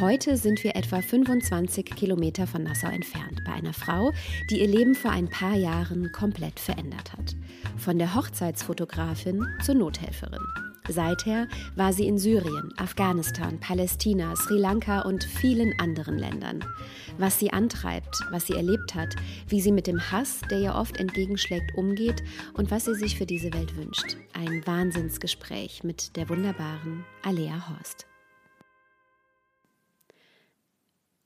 Heute sind wir etwa 25 Kilometer von Nassau entfernt bei einer Frau, die ihr Leben vor ein paar Jahren komplett verändert hat. Von der Hochzeitsfotografin zur Nothelferin. Seither war sie in Syrien, Afghanistan, Palästina, Sri Lanka und vielen anderen Ländern. Was sie antreibt, was sie erlebt hat, wie sie mit dem Hass, der ihr oft entgegenschlägt, umgeht und was sie sich für diese Welt wünscht. Ein Wahnsinnsgespräch mit der wunderbaren Alea Horst.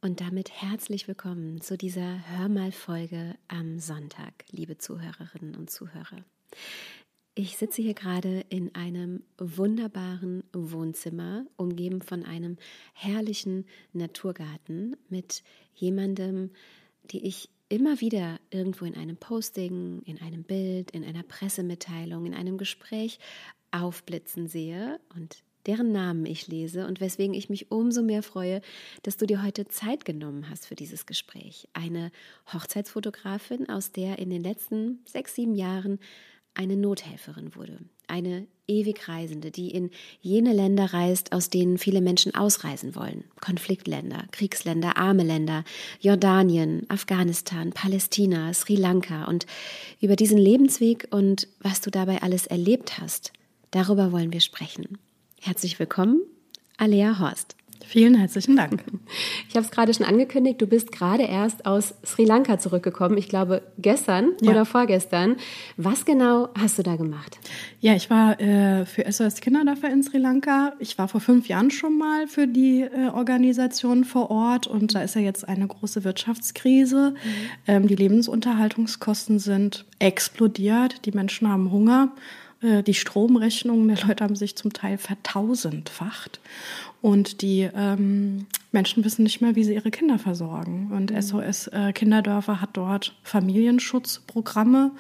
Und damit herzlich willkommen zu dieser Hörmal-Folge am Sonntag, liebe Zuhörerinnen und Zuhörer. Ich sitze hier gerade in einem wunderbaren Wohnzimmer, umgeben von einem herrlichen Naturgarten mit jemandem, die ich immer wieder irgendwo in einem Posting, in einem Bild, in einer Pressemitteilung, in einem Gespräch aufblitzen sehe und deren Namen ich lese und weswegen ich mich umso mehr freue, dass du dir heute Zeit genommen hast für dieses Gespräch. Eine Hochzeitsfotografin, aus der in den letzten sechs, sieben Jahren eine Nothelferin wurde, eine ewig Reisende, die in jene Länder reist, aus denen viele Menschen ausreisen wollen. Konfliktländer, Kriegsländer, arme Länder, Jordanien, Afghanistan, Palästina, Sri Lanka. Und über diesen Lebensweg und was du dabei alles erlebt hast, darüber wollen wir sprechen. Herzlich willkommen, Alea Horst. Vielen herzlichen Dank. Ich habe es gerade schon angekündigt, du bist gerade erst aus Sri Lanka zurückgekommen. Ich glaube gestern ja. oder vorgestern. Was genau hast du da gemacht? Ja, ich war äh, für SOS Kinderdörfer in Sri Lanka. Ich war vor fünf Jahren schon mal für die äh, Organisation vor Ort und da ist ja jetzt eine große Wirtschaftskrise. Mhm. Ähm, die Lebensunterhaltungskosten sind explodiert. Die Menschen haben Hunger. Äh, die Stromrechnungen der Leute haben sich zum Teil vertausendfacht. Und die ähm, Menschen wissen nicht mehr, wie sie ihre Kinder versorgen. Und SOS mhm. äh, Kinderdörfer hat dort Familienschutzprogramme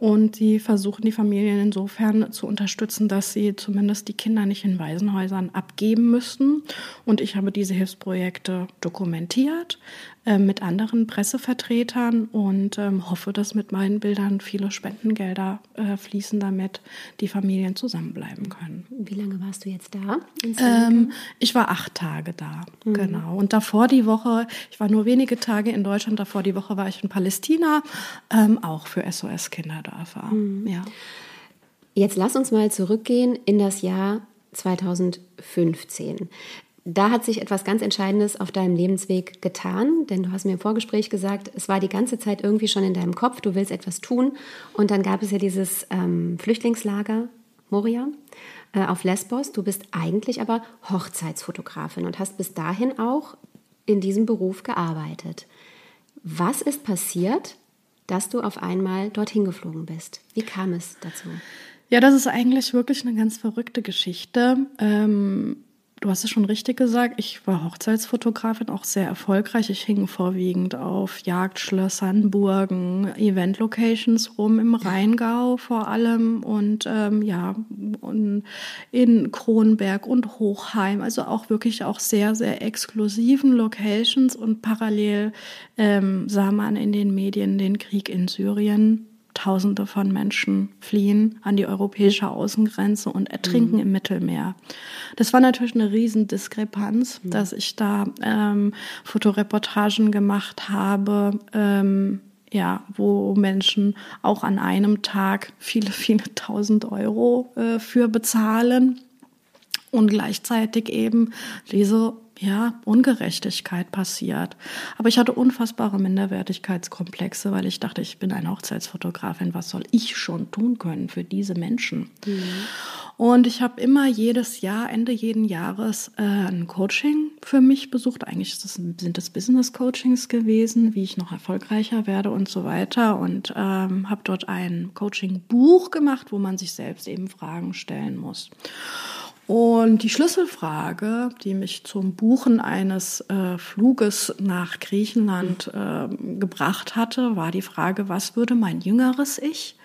und die versuchen die Familien insofern zu unterstützen, dass sie zumindest die Kinder nicht in Waisenhäusern abgeben müssen. Und ich habe diese Hilfsprojekte dokumentiert, äh, mit anderen Pressevertretern und ähm, hoffe, dass mit meinen Bildern viele Spendengelder äh, fließen, damit die Familien zusammenbleiben können. Wie lange warst du jetzt da? Ähm, ich war acht Tage da, mhm. genau. Und davor die Woche, ich war nur wenige Tage in Deutschland, davor die Woche war ich in Palästina, ähm, auch für SOS Kinderdörfer. Mhm. Ja. Jetzt lass uns mal zurückgehen in das Jahr 2015 da hat sich etwas ganz Entscheidendes auf deinem Lebensweg getan, denn du hast mir im Vorgespräch gesagt, es war die ganze Zeit irgendwie schon in deinem Kopf, du willst etwas tun. Und dann gab es ja dieses ähm, Flüchtlingslager Moria äh, auf Lesbos. Du bist eigentlich aber Hochzeitsfotografin und hast bis dahin auch in diesem Beruf gearbeitet. Was ist passiert, dass du auf einmal dorthin geflogen bist? Wie kam es dazu? Ja, das ist eigentlich wirklich eine ganz verrückte Geschichte. Ähm, Du hast es schon richtig gesagt, ich war Hochzeitsfotografin, auch sehr erfolgreich. Ich hing vorwiegend auf Jagdschlössern, Burgen, Event-Locations rum im Rheingau vor allem und ähm, ja, und in Kronberg und Hochheim, also auch wirklich auch sehr, sehr exklusiven Locations und parallel ähm, sah man in den Medien den Krieg in Syrien Tausende von Menschen fliehen an die europäische Außengrenze und ertrinken mhm. im Mittelmeer. Das war natürlich eine Riesendiskrepanz, mhm. dass ich da ähm, Fotoreportagen gemacht habe, ähm, ja, wo Menschen auch an einem Tag viele, viele tausend Euro äh, für bezahlen und gleichzeitig eben diese ja, Ungerechtigkeit passiert. Aber ich hatte unfassbare Minderwertigkeitskomplexe, weil ich dachte, ich bin eine Hochzeitsfotografin, was soll ich schon tun können für diese Menschen? Mhm. Und ich habe immer jedes Jahr, Ende jeden Jahres, äh, ein Coaching für mich besucht. Eigentlich das, sind das Business-Coachings gewesen, wie ich noch erfolgreicher werde und so weiter. Und ähm, habe dort ein Coaching-Buch gemacht, wo man sich selbst eben Fragen stellen muss. Und die Schlüsselfrage, die mich zum Buchen eines äh, Fluges nach Griechenland äh, gebracht hatte, war die Frage, was würde mein jüngeres Ich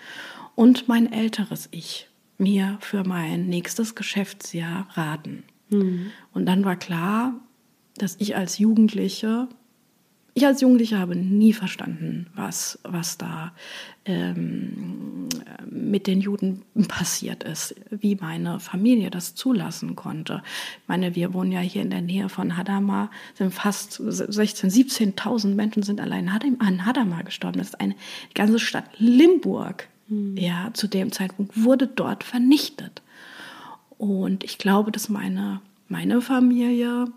und mein älteres Ich mir für mein nächstes Geschäftsjahr raten. Mhm. Und dann war klar, dass ich als Jugendliche, ich als Jugendliche habe nie verstanden, was, was da ähm, mit den Juden passiert ist, wie meine Familie das zulassen konnte. Ich meine, wir wohnen ja hier in der Nähe von Hadamar, sind fast 16, 17.000 Menschen sind allein an Hadamar gestorben. Das ist eine ganze Stadt Limburg. Mhm. Ja, zu dem Zeitpunkt wurde dort vernichtet. Und ich glaube, dass meine, meine Familie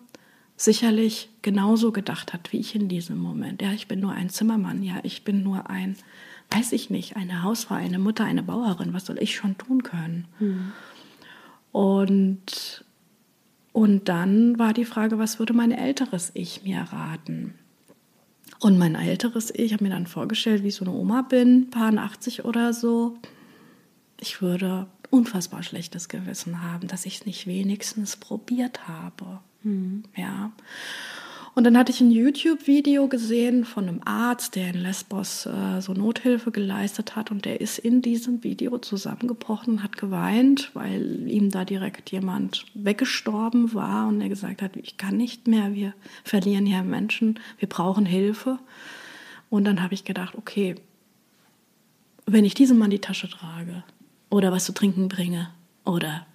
sicherlich genauso gedacht hat wie ich in diesem Moment. Ja, ich bin nur ein Zimmermann, ja, ich bin nur ein, weiß ich nicht, eine Hausfrau, eine Mutter, eine Bauerin, was soll ich schon tun können? Mhm. Und, und dann war die Frage, was würde mein älteres Ich mir raten? Und mein älteres Ich, habe mir dann vorgestellt, wie ich so eine Oma bin, paar 80 oder so. Ich würde unfassbar schlechtes Gewissen haben, dass ich es nicht wenigstens probiert habe. Mhm. Ja. Und dann hatte ich ein YouTube-Video gesehen von einem Arzt, der in Lesbos äh, so Nothilfe geleistet hat. Und der ist in diesem Video zusammengebrochen und hat geweint, weil ihm da direkt jemand weggestorben war und er gesagt hat, ich kann nicht mehr, wir verlieren hier Menschen, wir brauchen Hilfe. Und dann habe ich gedacht, okay, wenn ich diesem Mann die Tasche trage oder was zu trinken bringe oder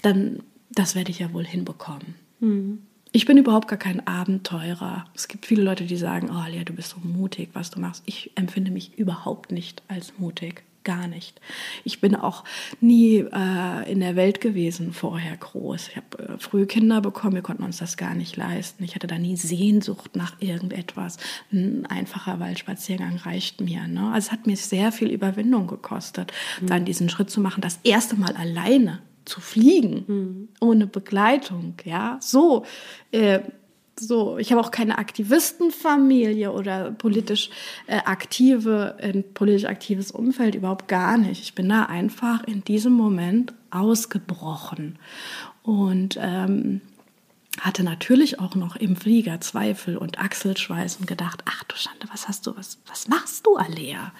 dann, das werde ich ja wohl hinbekommen. Mhm. Ich bin überhaupt gar kein Abenteurer. Es gibt viele Leute, die sagen, oh Lea, du bist so mutig, was du machst. Ich empfinde mich überhaupt nicht als mutig. Gar nicht. Ich bin auch nie äh, in der Welt gewesen vorher groß. Ich habe äh, früh Kinder bekommen, wir konnten uns das gar nicht leisten. Ich hatte da nie Sehnsucht nach irgendetwas. Ein einfacher Waldspaziergang reicht mir. Ne? Also es hat mir sehr viel Überwindung gekostet, mhm. dann diesen Schritt zu machen, das erste Mal alleine zu fliegen, mhm. ohne Begleitung, ja, so. Äh, so, ich habe auch keine Aktivistenfamilie oder politisch äh, aktive, ein politisch aktives Umfeld, überhaupt gar nicht. Ich bin da einfach in diesem Moment ausgebrochen und ähm, hatte natürlich auch noch im Flieger Zweifel und Achselschweiß und gedacht, ach du Schande, was hast du, was, was machst du, Alea?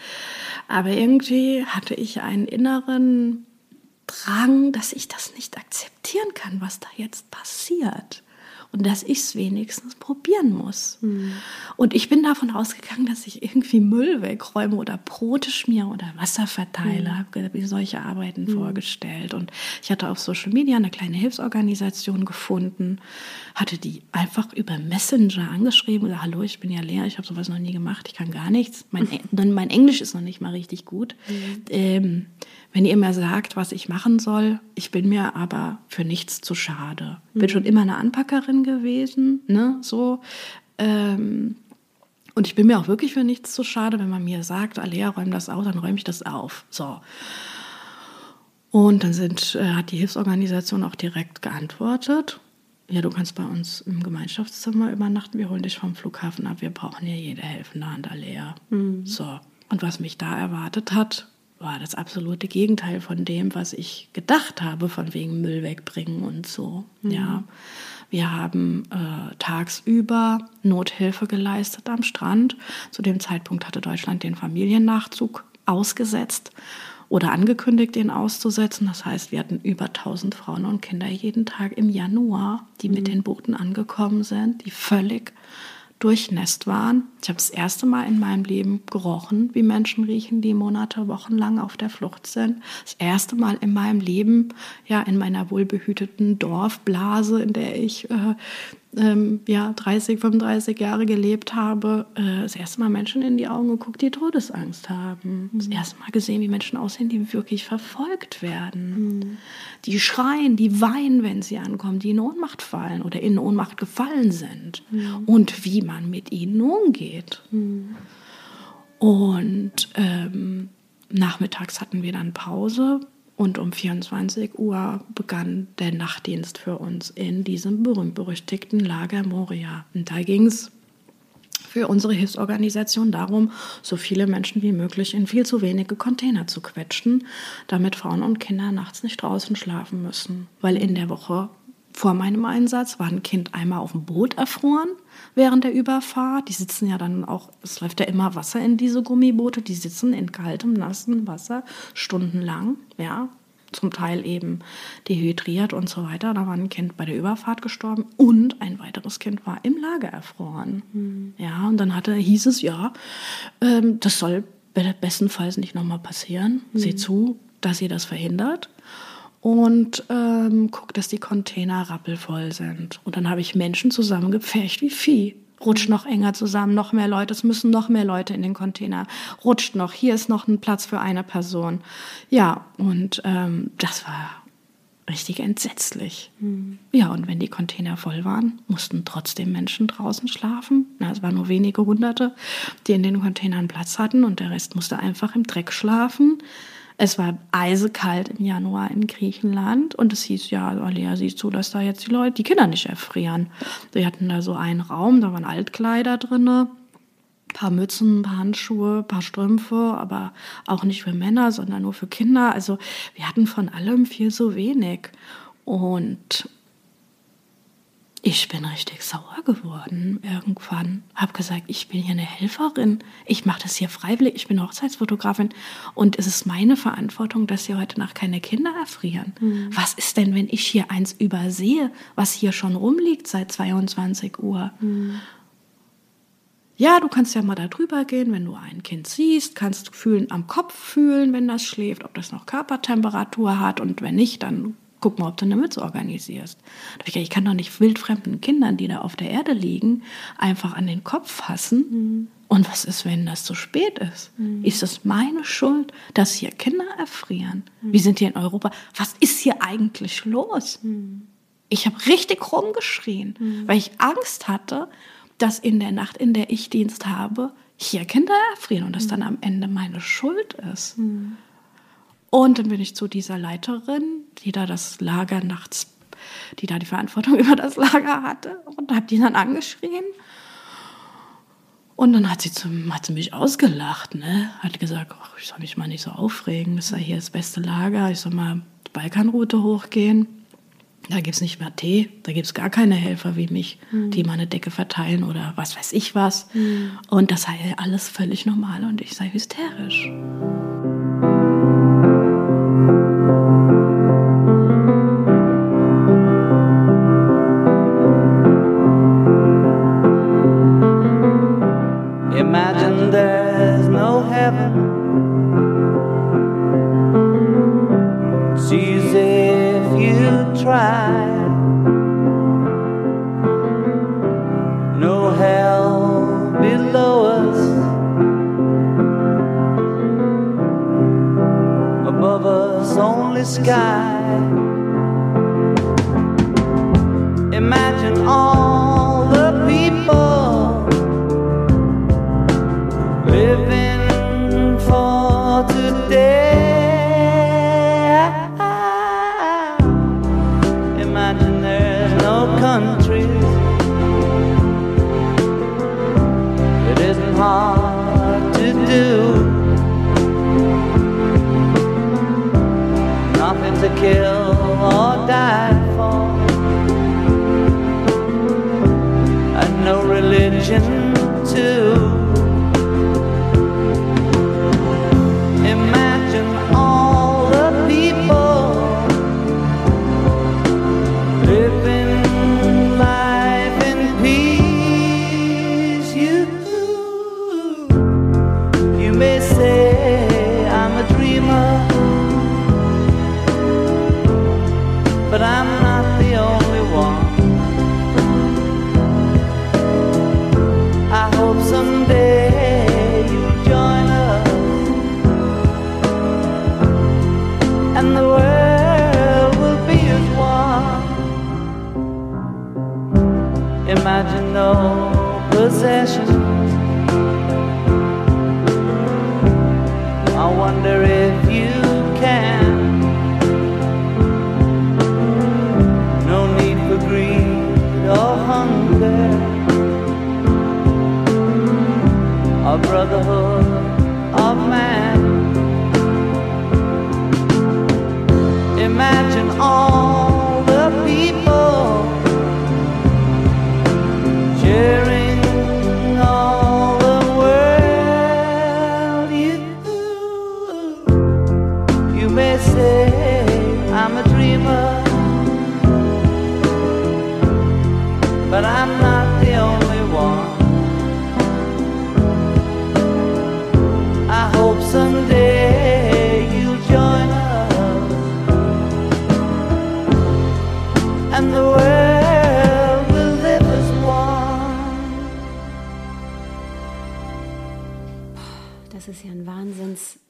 Aber irgendwie hatte ich einen inneren Drang, dass ich das nicht akzeptieren kann, was da jetzt passiert. Und dass ich es wenigstens probieren muss. Mhm. Und ich bin davon ausgegangen, dass ich irgendwie Müll wegräume oder Brote schmiere oder Wasser verteile. Mhm. Habe mir solche Arbeiten mhm. vorgestellt. Und ich hatte auf Social Media eine kleine Hilfsorganisation gefunden, hatte die einfach über Messenger angeschrieben. Oder, Hallo, ich bin ja leer, ich habe sowas noch nie gemacht, ich kann gar nichts. Mein, mein Englisch ist noch nicht mal richtig gut. Mhm. Ähm, wenn ihr mir sagt, was ich machen soll, ich bin mir aber für nichts zu schade. Mhm. Bin schon immer eine Anpackerin gewesen, ne, so. Ähm, und ich bin mir auch wirklich für nichts zu schade, wenn man mir sagt, Alea, räum das auf, dann räume ich das auf. So. Und dann sind, äh, hat die Hilfsorganisation auch direkt geantwortet. Ja, du kannst bei uns im Gemeinschaftszimmer übernachten, wir holen dich vom Flughafen ab, wir brauchen hier jede helfende Hand, Alea. Mhm. So. Und was mich da erwartet hat, war das absolute Gegenteil von dem, was ich gedacht habe, von wegen Müll wegbringen und so. Mhm. Ja, wir haben äh, tagsüber Nothilfe geleistet am Strand. Zu dem Zeitpunkt hatte Deutschland den Familiennachzug ausgesetzt oder angekündigt, den auszusetzen. Das heißt, wir hatten über 1000 Frauen und Kinder jeden Tag im Januar, die mhm. mit den Booten angekommen sind, die völlig durchnässt waren. Ich habe das erste Mal in meinem Leben gerochen, wie Menschen riechen, die Monate, Wochen lang auf der Flucht sind. Das erste Mal in meinem Leben, ja, in meiner wohlbehüteten Dorfblase, in der ich äh, ähm, ja, 30, 35 Jahre gelebt habe, äh, das erste Mal Menschen in die Augen geguckt, die Todesangst haben. Mhm. Das erste Mal gesehen, wie Menschen aussehen, die wirklich verfolgt werden. Mhm. Die schreien, die weinen, wenn sie ankommen, die in Ohnmacht fallen oder in Ohnmacht gefallen sind. Mhm. Und wie man mit ihnen umgeht. Mhm. Und ähm, nachmittags hatten wir dann Pause und um 24 Uhr begann der Nachtdienst für uns in diesem berühmt-berüchtigten Lager Moria. Und da ging es für unsere Hilfsorganisation darum, so viele Menschen wie möglich in viel zu wenige Container zu quetschen, damit Frauen und Kinder nachts nicht draußen schlafen müssen. Weil in der Woche vor meinem Einsatz war ein Kind einmal auf dem Boot erfroren während der Überfahrt. Die sitzen ja dann auch, es läuft ja immer Wasser in diese Gummiboote, die sitzen in kaltem, nassen Wasser stundenlang, ja, zum Teil eben dehydriert und so weiter. Da war ein Kind bei der Überfahrt gestorben und ein weiteres Kind war im Lager erfroren. Mhm. Ja, und dann hatte, hieß es, ja, ähm, das soll bestenfalls nicht nochmal passieren. Mhm. Seht zu, dass ihr das verhindert und ähm, guckt, dass die Container rappelvoll sind. Und dann habe ich Menschen zusammengepfercht wie Vieh. Rutscht noch enger zusammen, noch mehr Leute, es müssen noch mehr Leute in den Container. Rutscht noch, hier ist noch ein Platz für eine Person. Ja, und ähm, das war richtig entsetzlich. Mhm. Ja, und wenn die Container voll waren, mussten trotzdem Menschen draußen schlafen. Na, es waren nur wenige Hunderte, die in den Containern Platz hatten und der Rest musste einfach im Dreck schlafen. Es war eisekalt im Januar in Griechenland und es hieß, ja, Alea, siehst du, dass da jetzt die Leute, die Kinder nicht erfrieren. Wir hatten da so einen Raum, da waren Altkleider drinne, paar Mützen, paar Handschuhe, paar Strümpfe, aber auch nicht für Männer, sondern nur für Kinder. Also wir hatten von allem viel zu wenig. Und ich bin richtig sauer geworden irgendwann. Hab gesagt, ich bin hier eine Helferin. Ich mache das hier freiwillig. Ich bin Hochzeitsfotografin und es ist meine Verantwortung, dass hier heute Nacht keine Kinder erfrieren. Mhm. Was ist denn, wenn ich hier eins übersehe, was hier schon rumliegt seit 22 Uhr? Mhm. Ja, du kannst ja mal da drüber gehen, wenn du ein Kind siehst, kannst du fühlen am Kopf fühlen, wenn das schläft, ob das noch Körpertemperatur hat und wenn nicht, dann guck mal, ob du eine Mütze organisierst. Ich kann doch nicht wildfremden Kindern, die da auf der Erde liegen, einfach an den Kopf fassen. Mhm. Und was ist, wenn das zu spät ist? Mhm. Ist es meine Schuld, dass hier Kinder erfrieren? Mhm. Wir sind hier in Europa. Was ist hier eigentlich los? Mhm. Ich habe richtig rumgeschrien, mhm. weil ich Angst hatte, dass in der Nacht, in der ich Dienst habe, hier Kinder erfrieren und das mhm. dann am Ende meine Schuld ist. Und dann bin ich zu dieser Leiterin, die da das Lager nachts, die da die Verantwortung über das Lager hatte, und habe die dann angeschrien. Und dann hat sie, zum, hat sie mich ausgelacht, ne? Hat gesagt, ach, ich soll mich mal nicht so aufregen, das sei hier das beste Lager, ich soll mal die Balkanroute hochgehen. Da gibt es nicht mehr Tee, da gibt es gar keine Helfer wie mich, mhm. die mal eine Decke verteilen oder was weiß ich was. Mhm. Und das sei alles völlig normal und ich sei hysterisch. possession. I wonder if you can. No need for greed or hunger. Our brotherhood.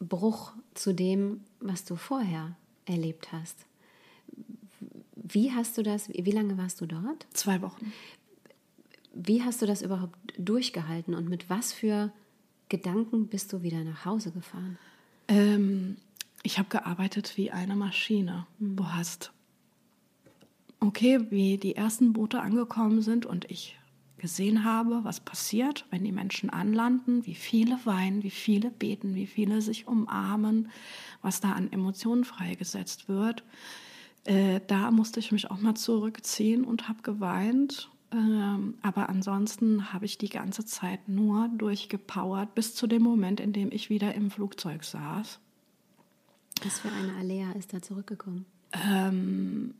Wahnsinnsbruch zu dem, was du vorher erlebt hast. Wie hast du das, wie lange warst du dort? Zwei Wochen. Wie hast du das überhaupt durchgehalten und mit was für Gedanken bist du wieder nach Hause gefahren? Ähm, ich habe gearbeitet wie eine Maschine. Du hast, okay, wie die ersten Boote angekommen sind und ich gesehen habe, was passiert, wenn die Menschen anlanden, wie viele weinen, wie viele beten, wie viele sich umarmen, was da an Emotionen freigesetzt wird. Äh, da musste ich mich auch mal zurückziehen und habe geweint. Ähm, aber ansonsten habe ich die ganze Zeit nur durchgepowert bis zu dem Moment, in dem ich wieder im Flugzeug saß. Was für eine Alea ist da zurückgekommen? Ähm,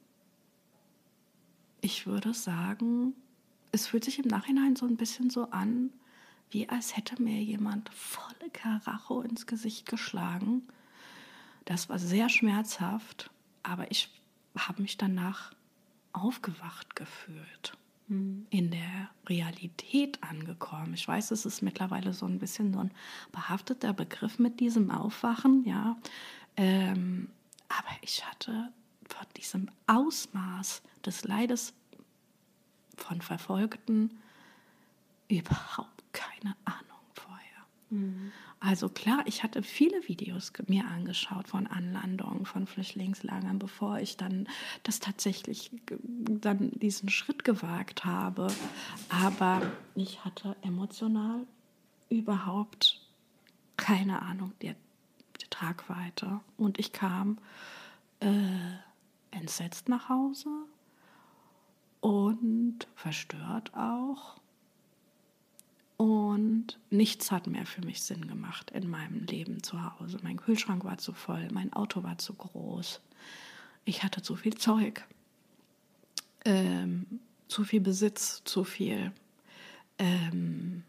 ich würde sagen, es fühlt sich im Nachhinein so ein bisschen so an, wie als hätte mir jemand volle Karacho ins Gesicht geschlagen. Das war sehr schmerzhaft, aber ich habe mich danach aufgewacht gefühlt, in der Realität angekommen. Ich weiß, es ist mittlerweile so ein bisschen so ein behafteter Begriff mit diesem Aufwachen, ja. Ähm, aber ich hatte von diesem Ausmaß des Leides von Verfolgten überhaupt keine Ahnung vorher. Also klar, ich hatte viele Videos mir angeschaut von Anlandungen, von Flüchtlingslagern, bevor ich dann das tatsächlich dann diesen Schritt gewagt habe. Aber ich hatte emotional überhaupt keine Ahnung der, der Tragweite. Und ich kam äh, entsetzt nach Hause und verstört auch. Und nichts hat mehr für mich Sinn gemacht in meinem Leben zu Hause. Mein Kühlschrank war zu voll, mein Auto war zu groß. Ich hatte zu viel Zeug, ähm, zu viel Besitz, zu viel. Ähm,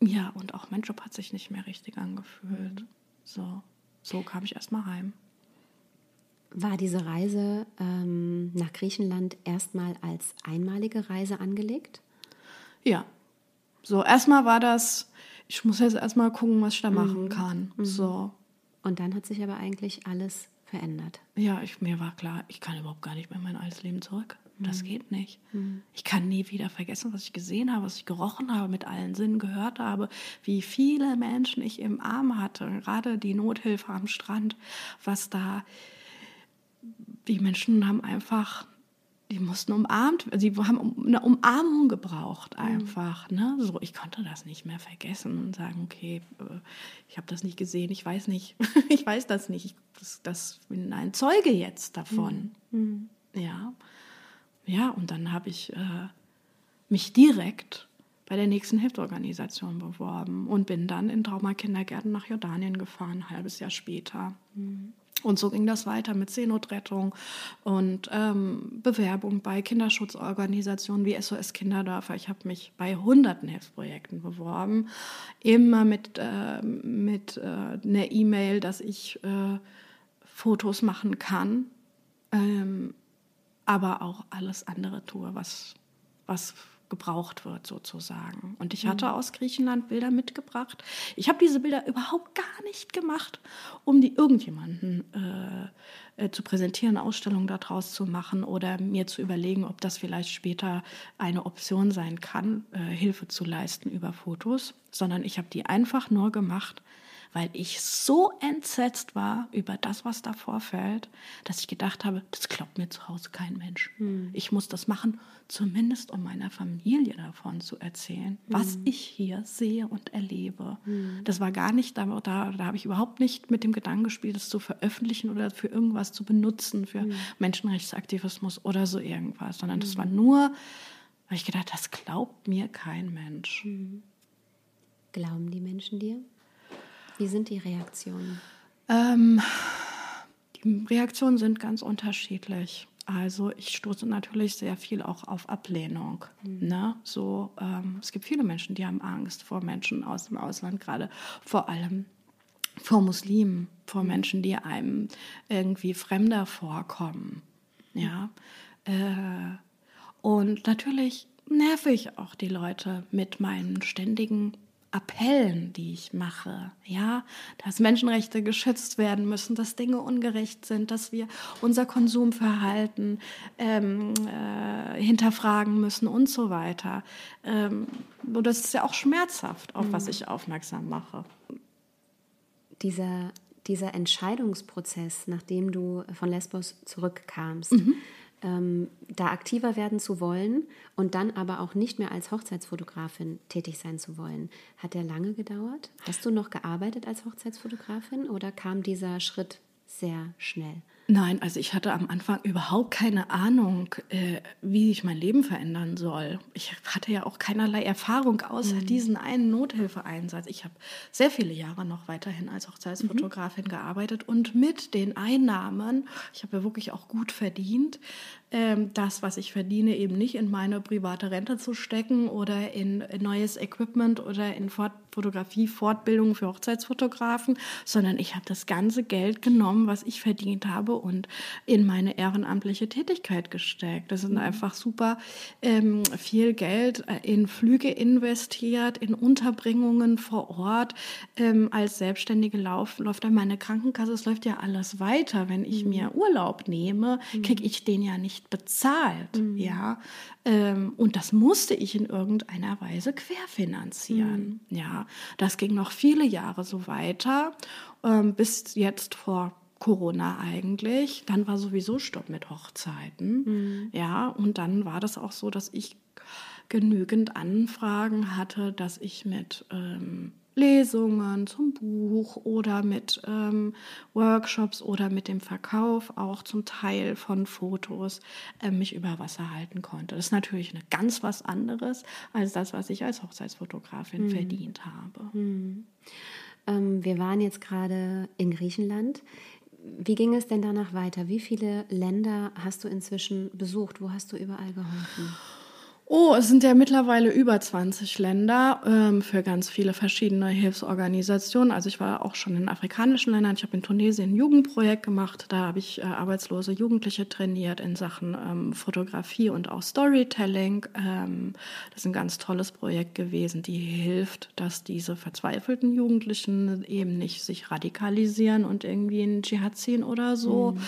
ja, und auch mein Job hat sich nicht mehr richtig angefühlt. So, so kam ich erstmal heim. War diese Reise ähm, nach Griechenland erstmal als einmalige Reise angelegt? Ja. So, erstmal war das, ich muss jetzt erstmal gucken, was ich da machen kann. So. Und dann hat sich aber eigentlich alles verändert. Ja, ich, mir war klar, ich kann überhaupt gar nicht mehr in mein altes Leben zurück. Das geht nicht. Ich kann nie wieder vergessen, was ich gesehen habe, was ich gerochen habe, mit allen Sinnen gehört habe, wie viele Menschen ich im Arm hatte, gerade die Nothilfe am Strand, was da, die Menschen haben einfach, die mussten umarmt, sie haben um- eine Umarmung gebraucht einfach. Ne? So, ich konnte das nicht mehr vergessen und sagen, okay, äh, ich habe das nicht gesehen, ich weiß nicht, ich weiß das nicht, ich das, das bin ein Zeuge jetzt davon. Ja, ja, und dann habe ich äh, mich direkt bei der nächsten Hilfsorganisation beworben und bin dann in Traumakindergärten nach Jordanien gefahren, ein halbes Jahr später. Und so ging das weiter mit Seenotrettung und ähm, Bewerbung bei Kinderschutzorganisationen wie SOS Kinderdörfer. Ich habe mich bei hunderten Hilfsprojekten beworben, immer mit, äh, mit äh, einer E-Mail, dass ich äh, Fotos machen kann, ähm, aber auch alles andere tue, was, was gebraucht wird sozusagen. Und ich hatte aus Griechenland Bilder mitgebracht. Ich habe diese Bilder überhaupt gar nicht gemacht, um die irgendjemanden äh, äh, zu präsentieren, eine Ausstellung daraus zu machen oder mir zu überlegen, ob das vielleicht später eine Option sein kann, äh, Hilfe zu leisten über Fotos, sondern ich habe die einfach nur gemacht, weil ich so entsetzt war über das, was da vorfällt, dass ich gedacht habe, das glaubt mir zu Hause kein Mensch. Ich muss das machen, zumindest um meiner Familie davon zu erzählen, was ich hier sehe und erlebe. Das war gar nicht, da, da, da habe ich überhaupt nicht mit dem Gedanken gespielt, das zu veröffentlichen oder für irgendwas zu benutzen, für Menschenrechtsaktivismus oder so irgendwas, sondern das war nur, weil ich gedacht, das glaubt mir kein Mensch. Glauben die Menschen dir? Wie sind die Reaktionen? Ähm, die Reaktionen sind ganz unterschiedlich. Also ich stoße natürlich sehr viel auch auf Ablehnung. Mhm. Ne? So, ähm, es gibt viele Menschen, die haben Angst vor Menschen aus dem Ausland, gerade vor allem vor Muslimen, vor mhm. Menschen, die einem irgendwie fremder vorkommen. Ja. Äh, und natürlich nerve ich auch die Leute mit meinen ständigen Appellen, die ich mache, ja, dass Menschenrechte geschützt werden müssen, dass Dinge ungerecht sind, dass wir unser Konsumverhalten ähm, äh, hinterfragen müssen und so weiter. Ähm, und das ist ja auch schmerzhaft, auf mhm. was ich aufmerksam mache. Dieser, dieser Entscheidungsprozess, nachdem du von Lesbos zurückkamst, mhm ähm, da aktiver werden zu wollen und dann aber auch nicht mehr als Hochzeitsfotografin tätig sein zu wollen. Hat der lange gedauert? Hast du noch gearbeitet als Hochzeitsfotografin oder kam dieser Schritt sehr schnell? Nein, also ich hatte am Anfang überhaupt keine Ahnung, äh, wie ich mein Leben verändern soll. Ich hatte ja auch keinerlei Erfahrung außer mhm. diesen einen Nothilfeeinsatz. Ich habe sehr viele Jahre noch weiterhin als Hochzeitsfotografin mhm. gearbeitet und mit den Einnahmen, ich habe ja wirklich auch gut verdient, ähm, das, was ich verdiene, eben nicht in meine private Rente zu stecken oder in, in neues Equipment oder in Fort Fotografie, Fortbildung für Hochzeitsfotografen, sondern ich habe das ganze Geld genommen, was ich verdient habe und in meine ehrenamtliche Tätigkeit gesteckt. Das ist mhm. einfach super ähm, viel Geld äh, in Flüge investiert, in Unterbringungen vor Ort. Ähm, als Selbstständige lauf, läuft dann meine Krankenkasse, es läuft ja alles weiter. Wenn ich mhm. mir Urlaub nehme, mhm. kriege ich den ja nicht bezahlt, mhm. ja. Ähm, und das musste ich in irgendeiner Weise querfinanzieren, mhm. ja. Das ging noch viele Jahre so weiter, ähm, bis jetzt vor Corona eigentlich. Dann war sowieso Stopp mit Hochzeiten, mhm. ja. Und dann war das auch so, dass ich genügend Anfragen hatte, dass ich mit ähm, Lesungen zum Buch oder mit ähm, Workshops oder mit dem Verkauf auch zum Teil von Fotos äh, mich über Wasser halten konnte. Das ist natürlich eine ganz was anderes als das, was ich als Hochzeitsfotografin mhm. verdient habe. Mhm. Ähm, wir waren jetzt gerade in Griechenland. Wie ging es denn danach weiter? Wie viele Länder hast du inzwischen besucht? Wo hast du überall geholfen? Oh, es sind ja mittlerweile über 20 Länder ähm, für ganz viele verschiedene Hilfsorganisationen. Also ich war auch schon in afrikanischen Ländern. Ich habe in Tunesien ein Jugendprojekt gemacht. Da habe ich äh, arbeitslose Jugendliche trainiert in Sachen ähm, Fotografie und auch Storytelling. Ähm, das ist ein ganz tolles Projekt gewesen, die hilft, dass diese verzweifelten Jugendlichen eben nicht sich radikalisieren und irgendwie in Dschihad ziehen oder so. Mhm.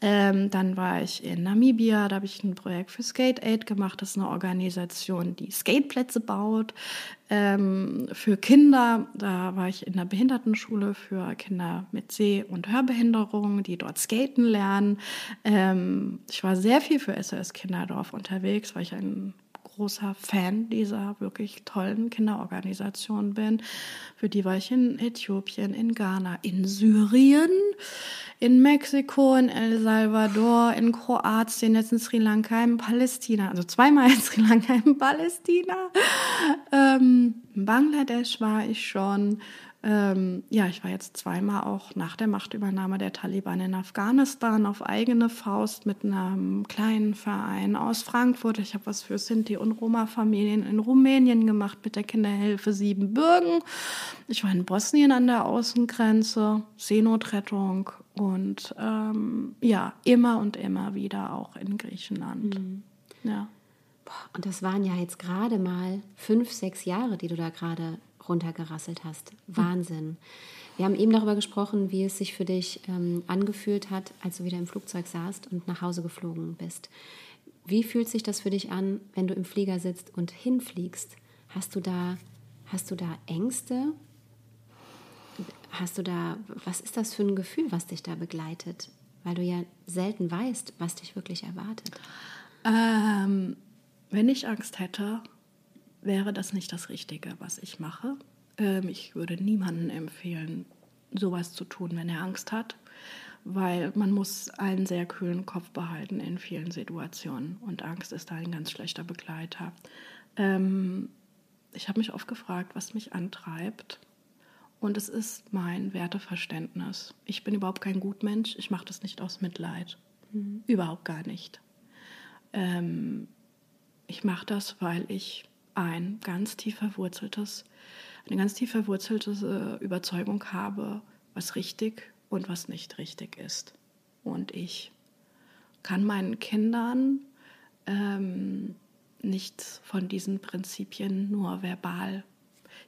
Ähm, dann war ich in Namibia. Da habe ich ein Projekt für Skate Aid gemacht. Das ist eine Organisation Organisation, die Skateplätze baut ähm, für Kinder. Da war ich in der Behindertenschule für Kinder mit Seh- und Hörbehinderung, die dort skaten lernen. Ähm, ich war sehr viel für SOS Kinderdorf unterwegs, weil ich ein großer Fan dieser wirklich tollen Kinderorganisation bin. Für die war ich in Äthiopien, in Ghana, in Syrien, in Mexiko, in El Salvador, in Kroatien, jetzt in Sri Lanka, in Palästina, also zweimal in Sri Lanka, in Palästina. Ähm, in Bangladesch war ich schon. Ähm, ja, ich war jetzt zweimal auch nach der Machtübernahme der Taliban in Afghanistan auf eigene Faust mit einem kleinen Verein aus Frankfurt. Ich habe was für Sinti- und Roma-Familien in Rumänien gemacht mit der Kinderhilfe Siebenbürgen. Ich war in Bosnien an der Außengrenze, Seenotrettung und ähm, ja, immer und immer wieder auch in Griechenland. Mhm. Ja. Und das waren ja jetzt gerade mal fünf, sechs Jahre, die du da gerade runtergerasselt hast. Wahnsinn. Wir haben eben darüber gesprochen, wie es sich für dich ähm, angefühlt hat, als du wieder im Flugzeug saßt und nach Hause geflogen bist. Wie fühlt sich das für dich an, wenn du im Flieger sitzt und hinfliegst? Hast du da, hast du da Ängste? Hast du da, was ist das für ein Gefühl, was dich da begleitet? Weil du ja selten weißt, was dich wirklich erwartet. Ähm, wenn ich Angst hätte, wäre das nicht das Richtige, was ich mache. Ähm, ich würde niemandem empfehlen, sowas zu tun, wenn er Angst hat, weil man muss einen sehr kühlen Kopf behalten in vielen Situationen und Angst ist da ein ganz schlechter Begleiter. Ähm, ich habe mich oft gefragt, was mich antreibt Und es ist mein Werteverständnis. Ich bin überhaupt kein Gutmensch. Ich mache das nicht aus Mitleid. Mhm. Überhaupt gar nicht. Ähm, ich mache das, weil ich ein ganz tief verwurzeltes, eine ganz tief verwurzelte äh, Überzeugung habe, was richtig und was nicht richtig ist. Und ich kann meinen Kindern ähm, nichts von diesen Prinzipien nur verbal,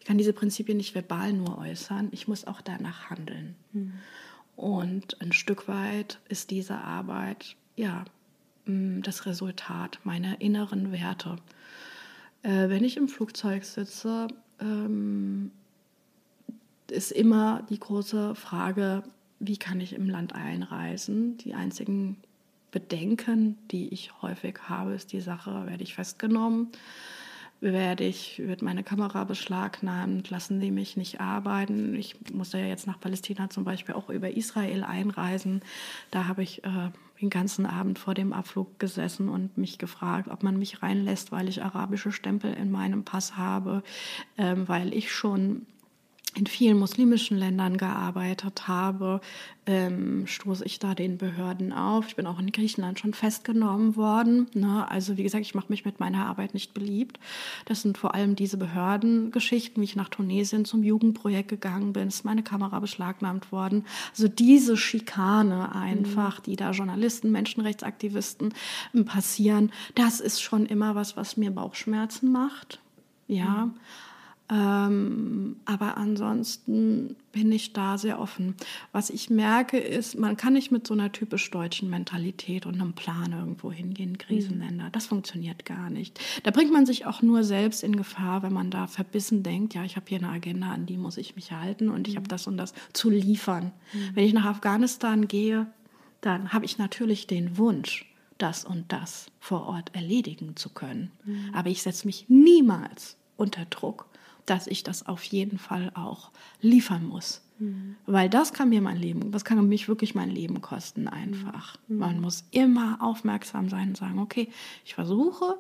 ich kann diese Prinzipien nicht verbal nur äußern, ich muss auch danach handeln. Mhm. Und ein Stück weit ist diese Arbeit, ja, das Resultat meiner inneren Werte. Äh, wenn ich im Flugzeug sitze, ähm, ist immer die große Frage, wie kann ich im Land einreisen? Die einzigen Bedenken, die ich häufig habe, ist die Sache, werde ich festgenommen? Werde ich, wird meine Kamera beschlagnahmt? Lassen die mich nicht arbeiten? Ich musste ja jetzt nach Palästina zum Beispiel auch über Israel einreisen. Da habe ich äh, den ganzen Abend vor dem Abflug gesessen und mich gefragt, ob man mich reinlässt, weil ich arabische Stempel in meinem Pass habe, ähm, weil ich schon in vielen muslimischen Ländern gearbeitet habe, ähm, stoße ich da den Behörden auf. Ich bin auch in Griechenland schon festgenommen worden. Ne? Also wie gesagt, ich mache mich mit meiner Arbeit nicht beliebt. Das sind vor allem diese Behördengeschichten, wie ich nach Tunesien zum Jugendprojekt gegangen bin, ist meine Kamera beschlagnahmt worden. Also diese Schikane einfach, mhm. die da Journalisten, Menschenrechtsaktivisten ähm, passieren, das ist schon immer was, was mir Bauchschmerzen macht. Ja. Mhm. Ähm, aber ansonsten bin ich da sehr offen. Was ich merke ist, man kann nicht mit so einer typisch deutschen Mentalität und einem Plan irgendwo hingehen, Krisenländer. Das funktioniert gar nicht. Da bringt man sich auch nur selbst in Gefahr, wenn man da verbissen denkt, ja, ich habe hier eine Agenda, an die muss ich mich halten und ich habe mhm. das und das zu liefern. Mhm. Wenn ich nach Afghanistan gehe, dann habe ich natürlich den Wunsch, das und das vor Ort erledigen zu können. Mhm. Aber ich setze mich niemals unter Druck dass ich das auf jeden Fall auch liefern muss. Mhm. Weil das kann mir mein Leben, das kann mich wirklich mein Leben kosten einfach. Mhm. Man muss immer aufmerksam sein und sagen, okay, ich versuche,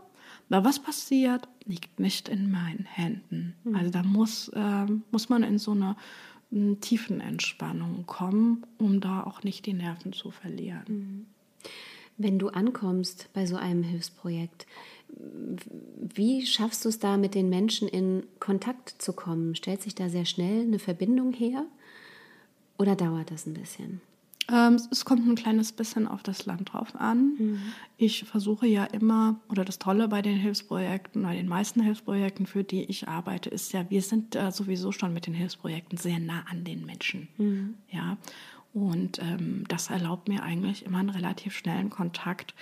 aber was passiert, liegt nicht in meinen Händen. Mhm. Also da muss, äh, muss man in so eine, tiefen Entspannung kommen, um da auch nicht die Nerven zu verlieren. Mhm. Wenn du ankommst bei so einem Hilfsprojekt, wie schaffst du es da, mit den Menschen in Kontakt zu kommen? Stellt sich da sehr schnell eine Verbindung her oder dauert das ein bisschen? Ähm, es kommt ein kleines bisschen auf das Land drauf an. Mhm. Ich versuche ja immer, oder das Tolle bei den Hilfsprojekten, bei den meisten Hilfsprojekten, für die ich arbeite, ist ja, wir sind äh, sowieso schon mit den Hilfsprojekten sehr nah an den Menschen. Mhm. Ja. Und ähm, das erlaubt mir eigentlich immer einen relativ schnellen Kontakt.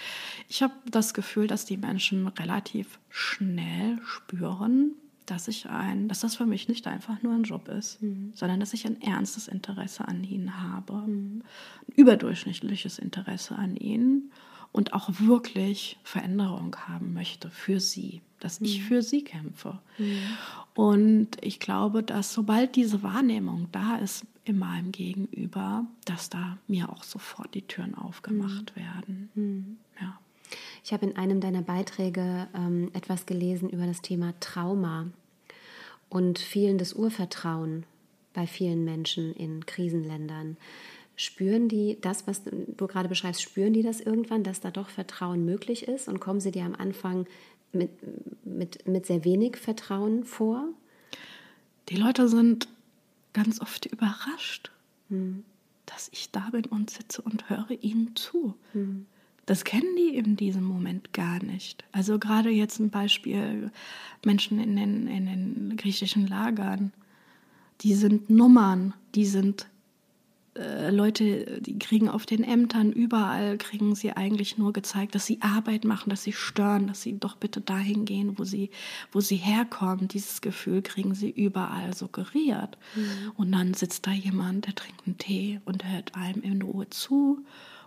Ich habe das Gefühl, dass die Menschen relativ schnell spüren, dass ich ein, dass das für mich nicht einfach nur ein Job ist, mhm. sondern dass ich ein ernstes Interesse an ihnen habe, mhm. ein überdurchschnittliches Interesse an ihnen und auch wirklich Veränderung haben möchte für sie, dass mhm. ich für sie kämpfe. Mhm. Und ich glaube, dass sobald diese Wahrnehmung da ist, in meinem Gegenüber, dass da mir auch sofort die Türen aufgemacht mhm. werden. Mhm. Ja. Ich habe in einem deiner Beiträge ähm, etwas gelesen über das Thema Trauma und fehlendes Urvertrauen bei vielen Menschen in Krisenländern. Spüren die das, was du gerade beschreibst, spüren die das irgendwann, dass da doch Vertrauen möglich ist und kommen sie dir am Anfang mit, mit, mit sehr wenig Vertrauen vor? Die Leute sind ganz oft überrascht, mhm. dass ich da bin und sitze und höre ihnen zu. Mhm. Das kennen die in diesem Moment gar nicht. Also gerade jetzt ein Beispiel Menschen in den, in den griechischen Lagern, die sind Nummern, die sind äh, Leute, die kriegen auf den Ämtern überall, kriegen sie eigentlich nur gezeigt, dass sie Arbeit machen, dass sie stören, dass sie doch bitte dahin gehen, wo sie, wo sie herkommen. Dieses Gefühl kriegen sie überall suggeriert. Mhm. Und dann sitzt da jemand, der trinkt einen Tee und hört einem in Ruhe zu